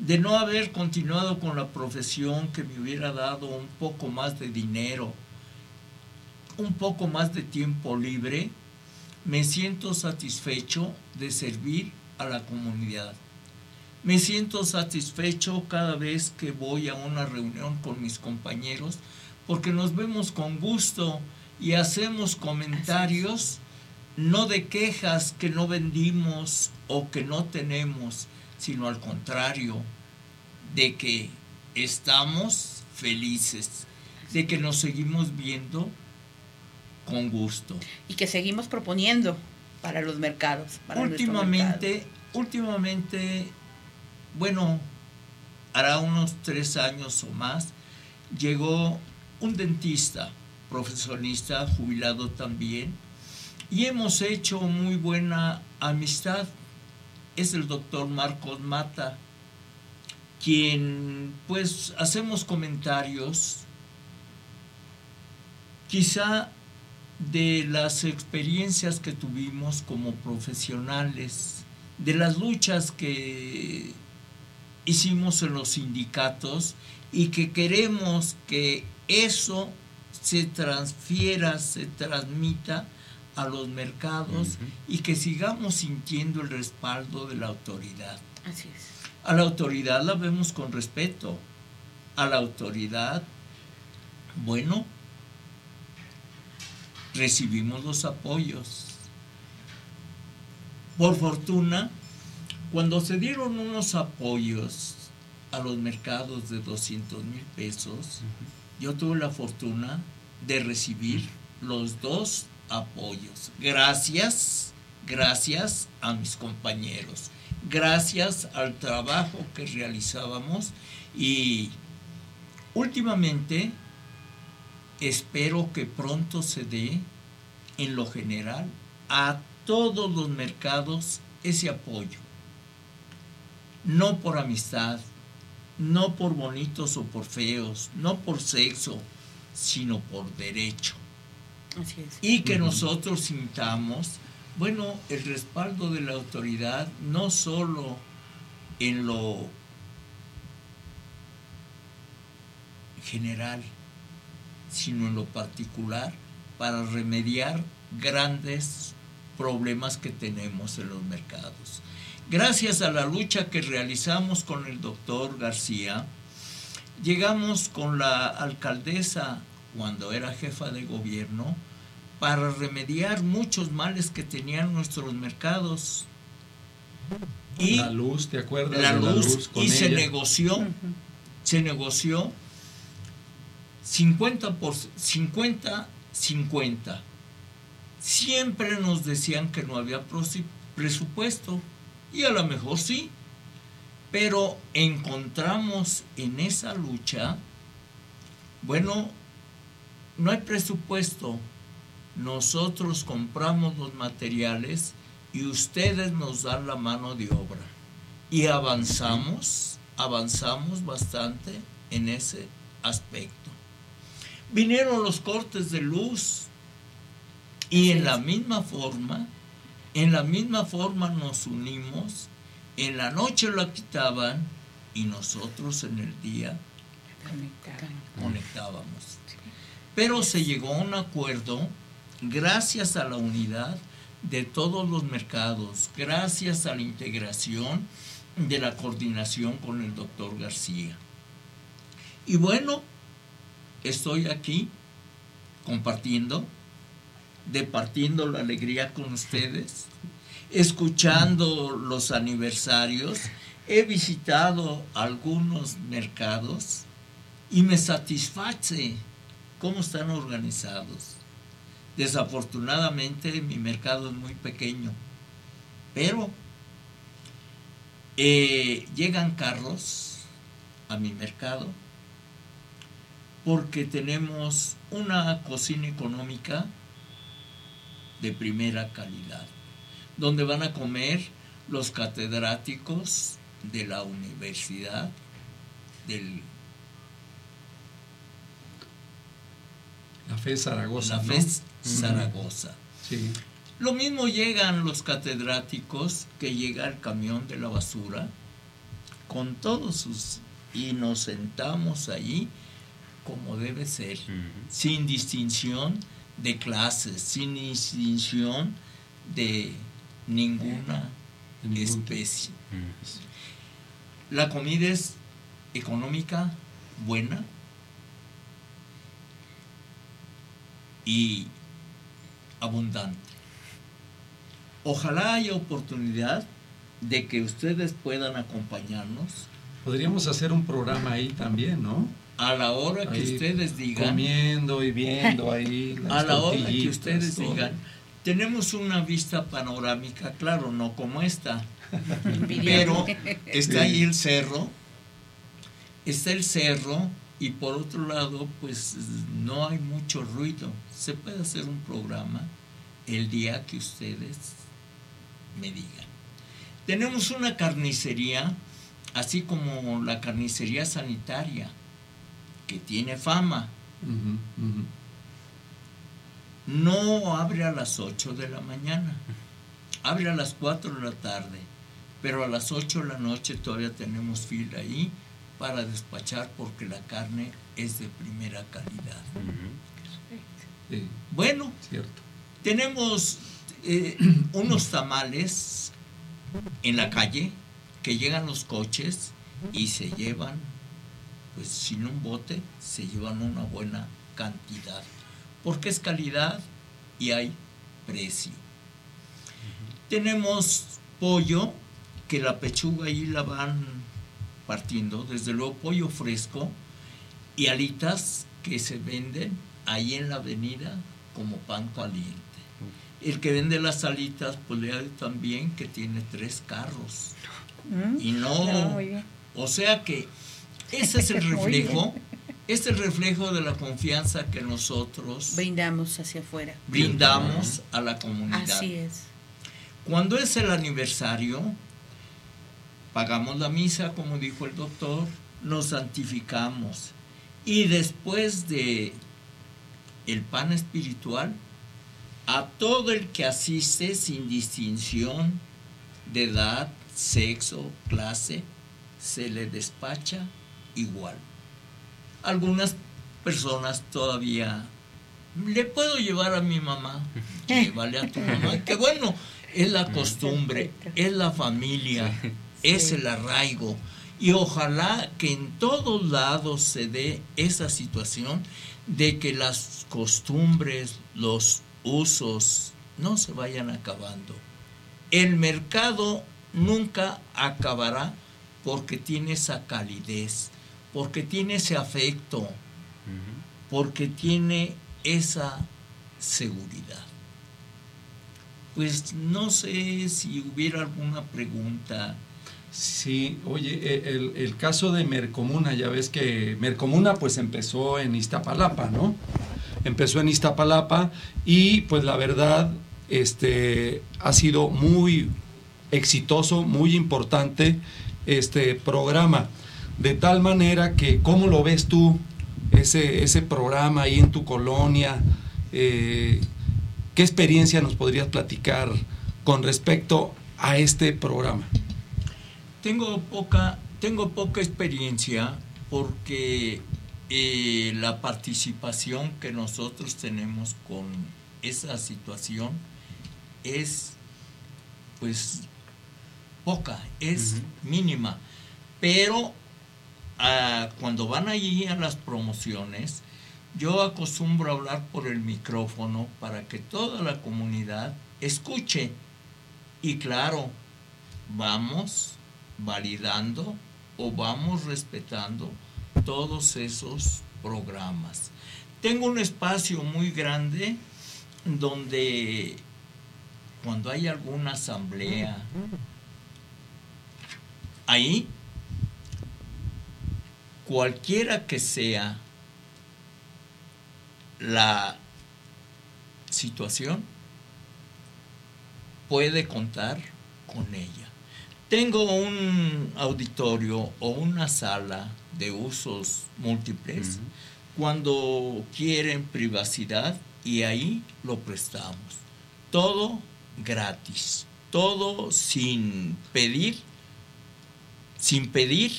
de no haber continuado con la profesión que me hubiera dado un poco más de dinero, un poco más de tiempo libre, me siento satisfecho de servir a la comunidad. Me siento satisfecho cada vez que voy a una reunión con mis compañeros porque nos vemos con gusto y hacemos comentarios no de quejas que no vendimos o que no tenemos, sino al contrario, de que estamos felices, de que nos seguimos viendo con gusto. Y que seguimos proponiendo para los mercados. Para últimamente, mercado. últimamente, bueno, hará unos tres años o más, llegó un dentista, profesionista, jubilado también, y hemos hecho muy buena amistad. Es el doctor Marcos Mata, quien pues hacemos comentarios quizá de las experiencias que tuvimos como profesionales, de las luchas que hicimos en los sindicatos y que queremos que eso se transfiera, se transmita a los mercados y que sigamos sintiendo el respaldo de la autoridad. Así es. A la autoridad la vemos con respeto. A la autoridad, bueno, recibimos los apoyos. Por fortuna, cuando se dieron unos apoyos a los mercados de 200 mil pesos, yo tuve la fortuna de recibir los dos apoyos. Gracias, gracias a mis compañeros, gracias al trabajo que realizábamos y últimamente espero que pronto se dé en lo general a todos los mercados ese apoyo. No por amistad, no por bonitos o por feos, no por sexo, sino por derecho. Así es. Y que nosotros sintamos, bueno, el respaldo de la autoridad, no solo en lo general, sino en lo particular, para remediar grandes problemas que tenemos en los mercados. Gracias a la lucha que realizamos con el doctor García, llegamos con la alcaldesa cuando era jefa de gobierno para remediar muchos males que tenían nuestros mercados. Y la luz, ¿te acuerdas? la de luz, con y se negoció, se negoció 50 por 50 50. Siempre nos decían que no había presupuesto y a lo mejor sí, pero encontramos en esa lucha, bueno, no hay presupuesto, nosotros compramos los materiales y ustedes nos dan la mano de obra. Y avanzamos, avanzamos bastante en ese aspecto. Vinieron los cortes de luz y en la misma forma, en la misma forma nos unimos, en la noche la quitaban y nosotros en el día conectábamos. Pero se llegó a un acuerdo gracias a la unidad de todos los mercados, gracias a la integración de la coordinación con el doctor García. Y bueno, estoy aquí compartiendo, departiendo la alegría con ustedes, escuchando los aniversarios. He visitado algunos mercados y me satisface cómo están organizados. Desafortunadamente mi mercado es muy pequeño, pero eh, llegan carros a mi mercado porque tenemos una cocina económica de primera calidad, donde van a comer los catedráticos de la universidad, del La Fe Zaragoza. La ¿no? Fe. Zaragoza. Sí. Lo mismo llegan los catedráticos que llega el camión de la basura con todos sus y nos sentamos ahí como debe ser, sin distinción de clases, sin distinción de ninguna especie. La comida es económica, buena y abundante. Ojalá haya oportunidad de que ustedes puedan acompañarnos Podríamos hacer un programa ahí también, ¿no? a la hora que Ahí ustedes digan. Comiendo y viendo ahí. a las la hora que ustedes todo. digan. Tenemos una vista panorámica, claro, no como esta, pero está ahí el cerro, está el cerro y por otro lado, pues no hay mucho ruido. Se puede hacer un programa el día que ustedes me digan. Tenemos una carnicería, así como la carnicería sanitaria, que tiene fama. No abre a las 8 de la mañana, abre a las 4 de la tarde, pero a las 8 de la noche todavía tenemos fila ahí para despachar porque la carne es de primera calidad. Sí, Bueno, cierto. tenemos eh, unos tamales en la calle que llegan los coches y se llevan, pues sin un bote, se llevan una buena cantidad. Porque es calidad y hay precio. Tenemos pollo, que la pechuga ahí la van partiendo, desde luego pollo fresco y alitas que se venden ahí en la avenida como pan caliente. El que vende las alitas, pues le ha también que tiene tres carros. Y no, No, o sea que ese es el reflejo, es el reflejo de la confianza que nosotros Brindamos hacia afuera. brindamos a la comunidad. Así es. Cuando es el aniversario, pagamos la misa, como dijo el doctor, nos santificamos. Y después de el pan espiritual, a todo el que asiste sin distinción de edad, sexo, clase, se le despacha igual. Algunas personas todavía le puedo llevar a mi mamá, llévale a tu mamá, que bueno, es la costumbre, es la familia, es el arraigo. Y ojalá que en todos lados se dé esa situación de que las costumbres, los usos, no se vayan acabando. El mercado nunca acabará porque tiene esa calidez, porque tiene ese afecto, porque tiene esa seguridad. Pues no sé si hubiera alguna pregunta. Sí, oye, el, el caso de Mercomuna, ya ves que Mercomuna pues empezó en Iztapalapa, ¿no? Empezó en Iztapalapa y pues la verdad este, ha sido muy exitoso, muy importante este programa. De tal manera que, ¿cómo lo ves tú, ese, ese programa ahí en tu colonia? Eh, ¿Qué experiencia nos podrías platicar con respecto a este programa? Tengo poca, tengo poca experiencia porque eh, la participación que nosotros tenemos con esa situación es pues poca, es mínima. Pero ah, cuando van allí a las promociones, yo acostumbro a hablar por el micrófono para que toda la comunidad escuche. Y claro, vamos validando o vamos respetando todos esos programas. Tengo un espacio muy grande donde cuando hay alguna asamblea, ahí, cualquiera que sea la situación, puede contar con ella. Tengo un auditorio o una sala de usos múltiples cuando quieren privacidad y ahí lo prestamos. Todo gratis, todo sin pedir, sin pedir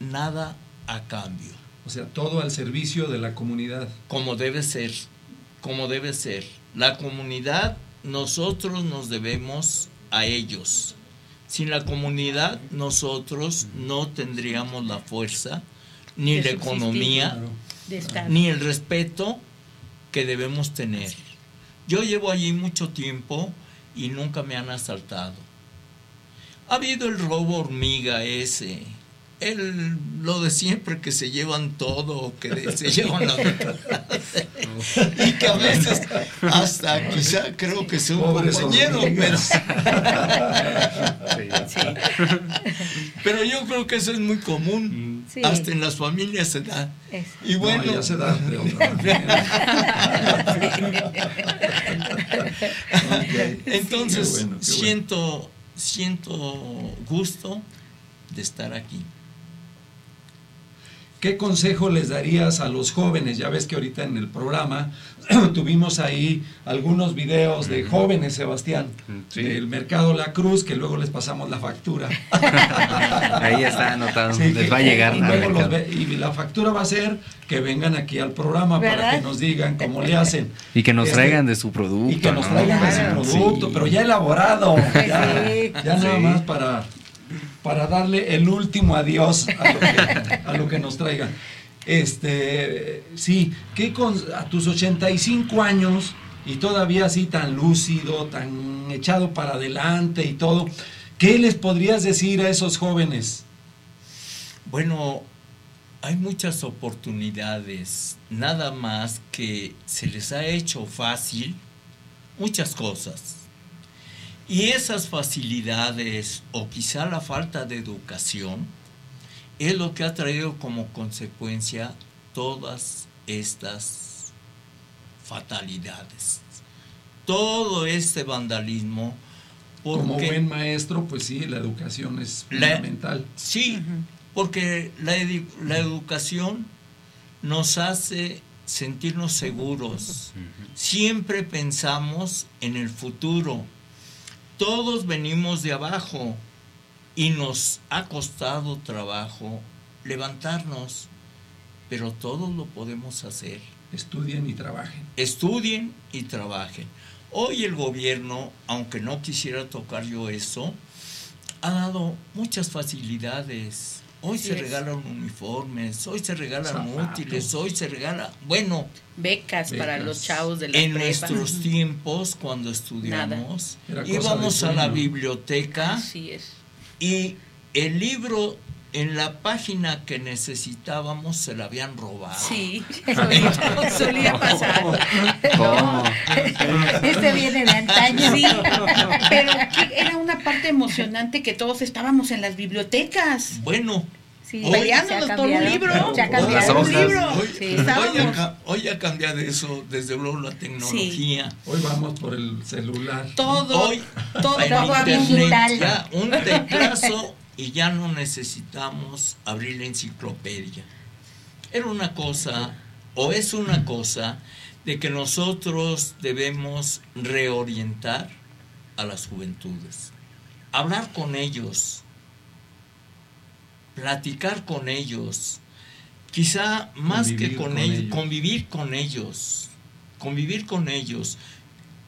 nada a cambio. O sea, todo al servicio de la comunidad. Como debe ser, como debe ser. La comunidad, nosotros nos debemos a ellos. Sin la comunidad, nosotros no tendríamos la fuerza, ni De la economía, Claro. De estar. ni el respeto que debemos tener. Yo llevo allí mucho tiempo y nunca me han asaltado. Ha habido el robo hormiga ese, el, lo de siempre que se llevan todo, que de- se llevan las y que a veces hasta quizá creo que son Pobres compañeros, pero, hormigas. pero yo creo que eso es muy común, Sí. hasta en las familias se da. Es- Y bueno, No, ya se da de otra Entonces, Qué bueno, qué bueno. siento, siento gusto de estar aquí. ¿Qué consejo les darías a los jóvenes? Ya ves que ahorita en el programa tuvimos ahí algunos videos de jóvenes, Sebastián, del Mercado La Cruz, que luego les pasamos la factura. Ahí está anotado. Sí, Les que- va a llegar. y, al luego los ve- y la factura va a ser que vengan aquí al programa para que nos digan cómo le hacen. Y que nos Este, traigan de su producto. y que nos ¿no? traigan de su producto, Sí. pero ya elaborado. Ya, Sí. ya nada Sí. más para, para darle el último adiós a lo que, que nos traigan. Este, sí, ¿qué con, a tus 85 años y todavía así tan lúcido, tan echado para adelante y todo, ¿qué les podrías decir a esos jóvenes? Bueno, hay muchas oportunidades, nada más que se les ha hecho fácil muchas cosas. Y esas facilidades o quizá la falta de educación es lo que ha traído como consecuencia todas estas fatalidades. Todo este vandalismo. Como porque- buen maestro, pues sí, la educación es La- fundamental. Sí, porque la, edu- la educación nos hace sentirnos seguros. Siempre pensamos en el futuro. Todos venimos de abajo y nos ha costado trabajo levantarnos, pero todos lo podemos hacer. Estudien y trabajen. Estudien y trabajen. Hoy el gobierno, aunque no quisiera tocar yo eso, ha dado muchas facilidades. Hoy Así se es. regalan uniformes, hoy se regalan Zapatos. útiles, hoy se regala, bueno, Becas para los chavos de la en prepa. nuestros tiempos cuando estudiamos, íbamos a la biblioteca Así es. y el libro en la página que necesitábamos se la habían robado. Sí, solía, solía pasar. ¿Cómo? Este viene de antaño. Sí, pero era una parte emocionante que todos estábamos en las bibliotecas. Bueno, Sí, peleándonos por un libro. Por cambiado. un libro. Hoy, Sí, hoy ha, ca- hoy ha cambiado eso, desde luego la tecnología. Hoy vamos por el celular. Todo, Hoy todo todo internet digital. ya un teclazo y ya no necesitamos abrir la enciclopedia. Era una cosa, o es una cosa, de que nosotros debemos reorientar a las juventudes. Hablar con ellos, platicar con ellos, quizá más que con, con ellos, ellos. convivir con ellos, convivir con ellos.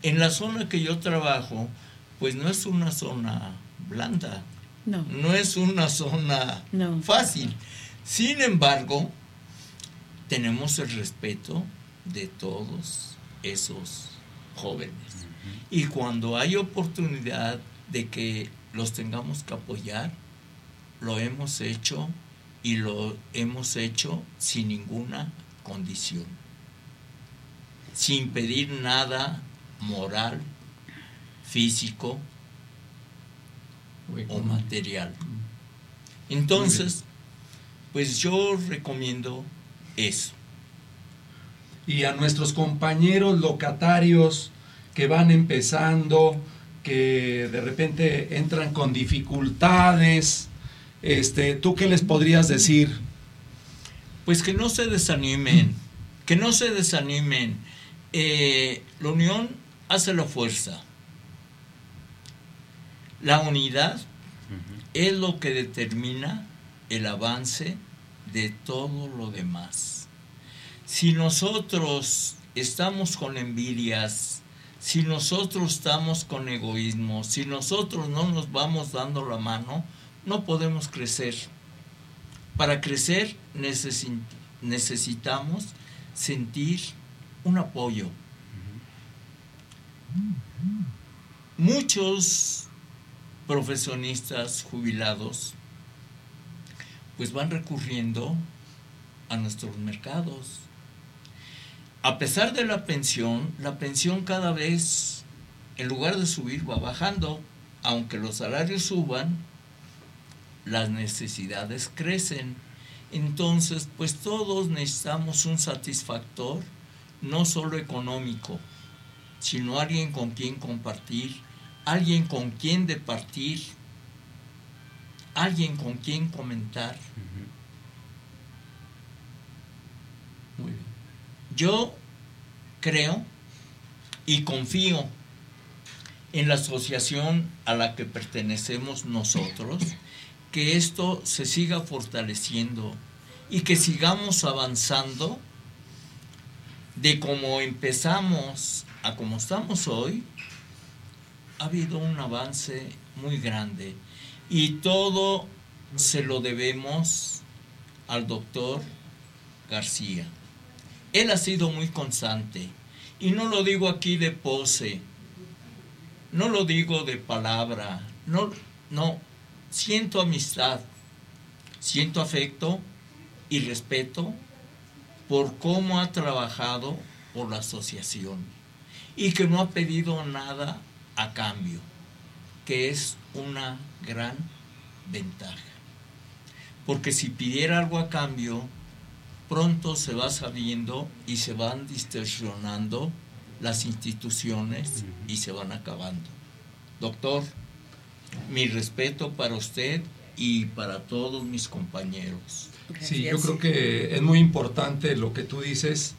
En la zona que yo trabajo, pues no es una zona blanda, No, no es una zona No. fácil. Sin embargo, tenemos el respeto de todos esos jóvenes. Y cuando hay oportunidad de que los tengamos que apoyar, lo hemos hecho y lo hemos hecho sin ninguna condición, sin pedir nada moral, físico o material. Entonces, pues yo recomiendo eso. y a nuestros compañeros locatarios que van empezando, que de repente entran con dificultades, este, ¿tú qué les podrías decir? Pues que no se desanimen, que no se desanimen. Eh, la unión hace la fuerza. La unidad es lo que determina el avance de todo lo demás. Si nosotros estamos con envidias, si nosotros estamos con egoísmo, si nosotros no nos vamos dando la mano, no podemos crecer. Para crecer necesi- necesitamos sentir un apoyo. Muchos profesionistas jubilados pues van recurriendo a nuestros mercados. A pesar de la pensión, la pensión cada vez, en lugar de subir, va bajando. Aunque los salarios suban, las necesidades crecen. Entonces, pues todos necesitamos un satisfactor, no solo económico, sino alguien con quien compartir, alguien con quien departir, alguien con quien comentar. Muy bien. Yo creo y confío en la asociación a la que pertenecemos nosotros, que esto se siga fortaleciendo y que sigamos avanzando de como empezamos a como estamos hoy, ha habido un avance muy grande y todo se lo debemos al doctor García. Él ha sido muy constante y no lo digo aquí de pose, no lo digo de palabra, no, no, siento amistad, siento afecto y respeto por cómo ha trabajado por la asociación y que no ha pedido nada a cambio, que es una gran ventaja. Porque si pidiera algo a cambio, pronto se va sabiendo y se van distorsionando las instituciones y se van acabando. Doctor, mi respeto para usted y para todos mis compañeros. Sí, yo creo que es muy importante lo que tú dices,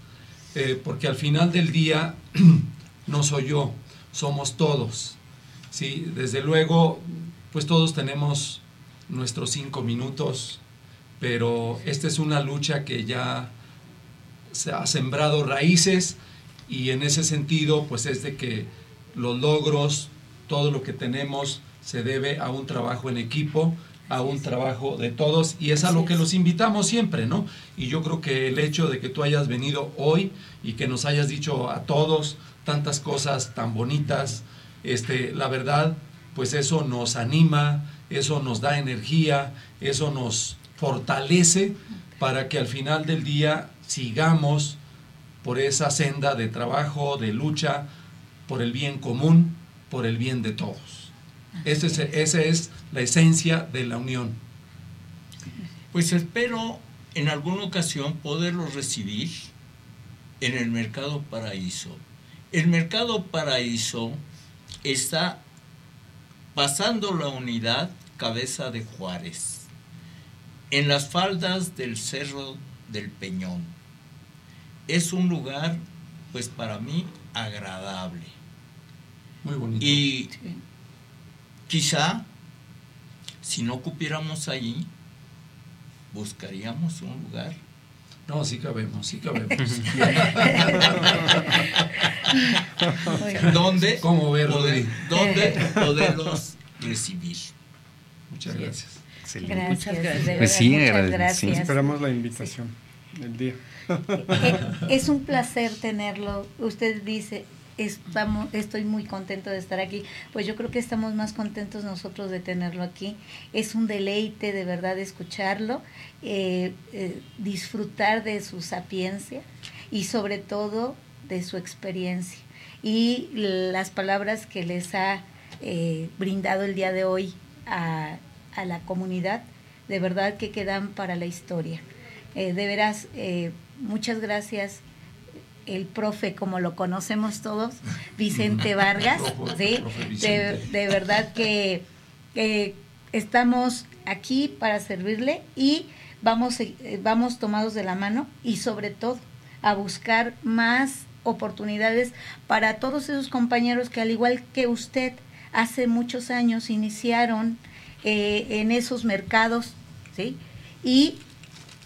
eh, porque al final del día no soy yo, somos todos. Sí, desde luego, pues todos tenemos nuestros cinco minutos, pero esta es una lucha que ya se ha sembrado raíces y en ese sentido, pues es de que los logros, todo lo que tenemos, se debe a un trabajo en equipo, a un trabajo de todos y es a lo que los invitamos siempre, ¿no? Y yo creo que el hecho de que tú hayas venido hoy y que nos hayas dicho a todos tantas cosas tan bonitas, este, la verdad, pues eso nos anima, eso nos da energía, eso nos fortalece para que al final del día sigamos por esa senda de trabajo, de lucha, por el bien común, por el bien de todos. Esa es, esa es la esencia de la unión. Pues espero en alguna ocasión poderlos recibir en el Mercado Paraíso. El Mercado Paraíso está pasando la unidad Cabeza de Juárez, en las faldas del Cerro del Peñón. Es un lugar, pues para mí, agradable. Muy bonito. Y quizá, si no cupiéramos allí, buscaríamos un lugar. No, sí cabemos, sí cabemos. ¿Dónde, ¿Cómo ver, poder, dónde poderlos recibir? Muchas gracias. Gracias, de Pues sí, muchas gracias. sí. Esperamos la invitación del día. Eh, Es un placer tenerlo. Usted dice, estamos, estoy muy contento de estar aquí. Pues yo creo que estamos más contentos nosotros de tenerlo aquí. Es un deleite de verdad escucharlo, eh, eh, disfrutar de su sapiencia y sobre todo de su experiencia. Y las palabras que les ha eh, brindado el día de hoy a, a la comunidad, de verdad que quedan para la historia. De veras, muchas gracias. El profe, como lo conocemos todos, Vicente Vargas, de, de verdad que eh, estamos aquí para servirle y vamos, eh, vamos tomados de la mano y sobre todo a buscar más oportunidades para todos esos compañeros que al igual que usted hace muchos años iniciaron eh, en esos mercados, ¿sí? Y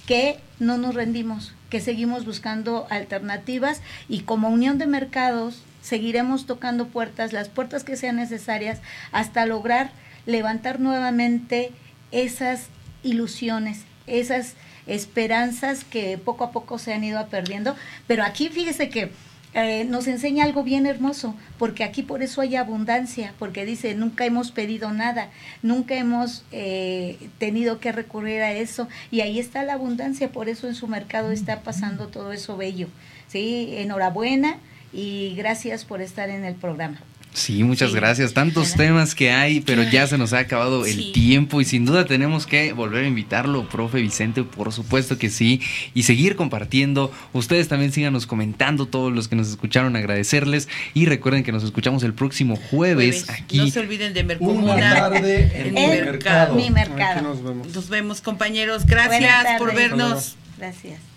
que no nos rendimos, que seguimos buscando alternativas y como Unión de Mercados seguiremos tocando puertas, las puertas que sean necesarias, hasta lograr levantar nuevamente esas ilusiones, esas esperanzas que poco a poco se han ido perdiendo. Pero aquí fíjese que eh, nos enseña algo bien hermoso, porque aquí por eso hay abundancia, porque dice, nunca hemos pedido nada, nunca hemos eh, tenido que recurrir a eso, y ahí está la abundancia, por eso en su mercado está pasando todo eso bello. ¿sí? Enhorabuena y gracias por estar en el programa. Sí, muchas gracias. Tantos temas que hay, pero ya se nos ha acabado el tiempo y sin duda tenemos que volver a invitarlo, profe Vicente, por supuesto que sí, y seguir compartiendo. Ustedes también síganos comentando, todos los que nos escucharon, agradecerles y recuerden que nos escuchamos el próximo jueves, aquí. No se olviden de Mercomuna en, mi mercado. Mi mercado. Nos vemos. nos vemos. compañeros. Gracias por vernos. Gracias.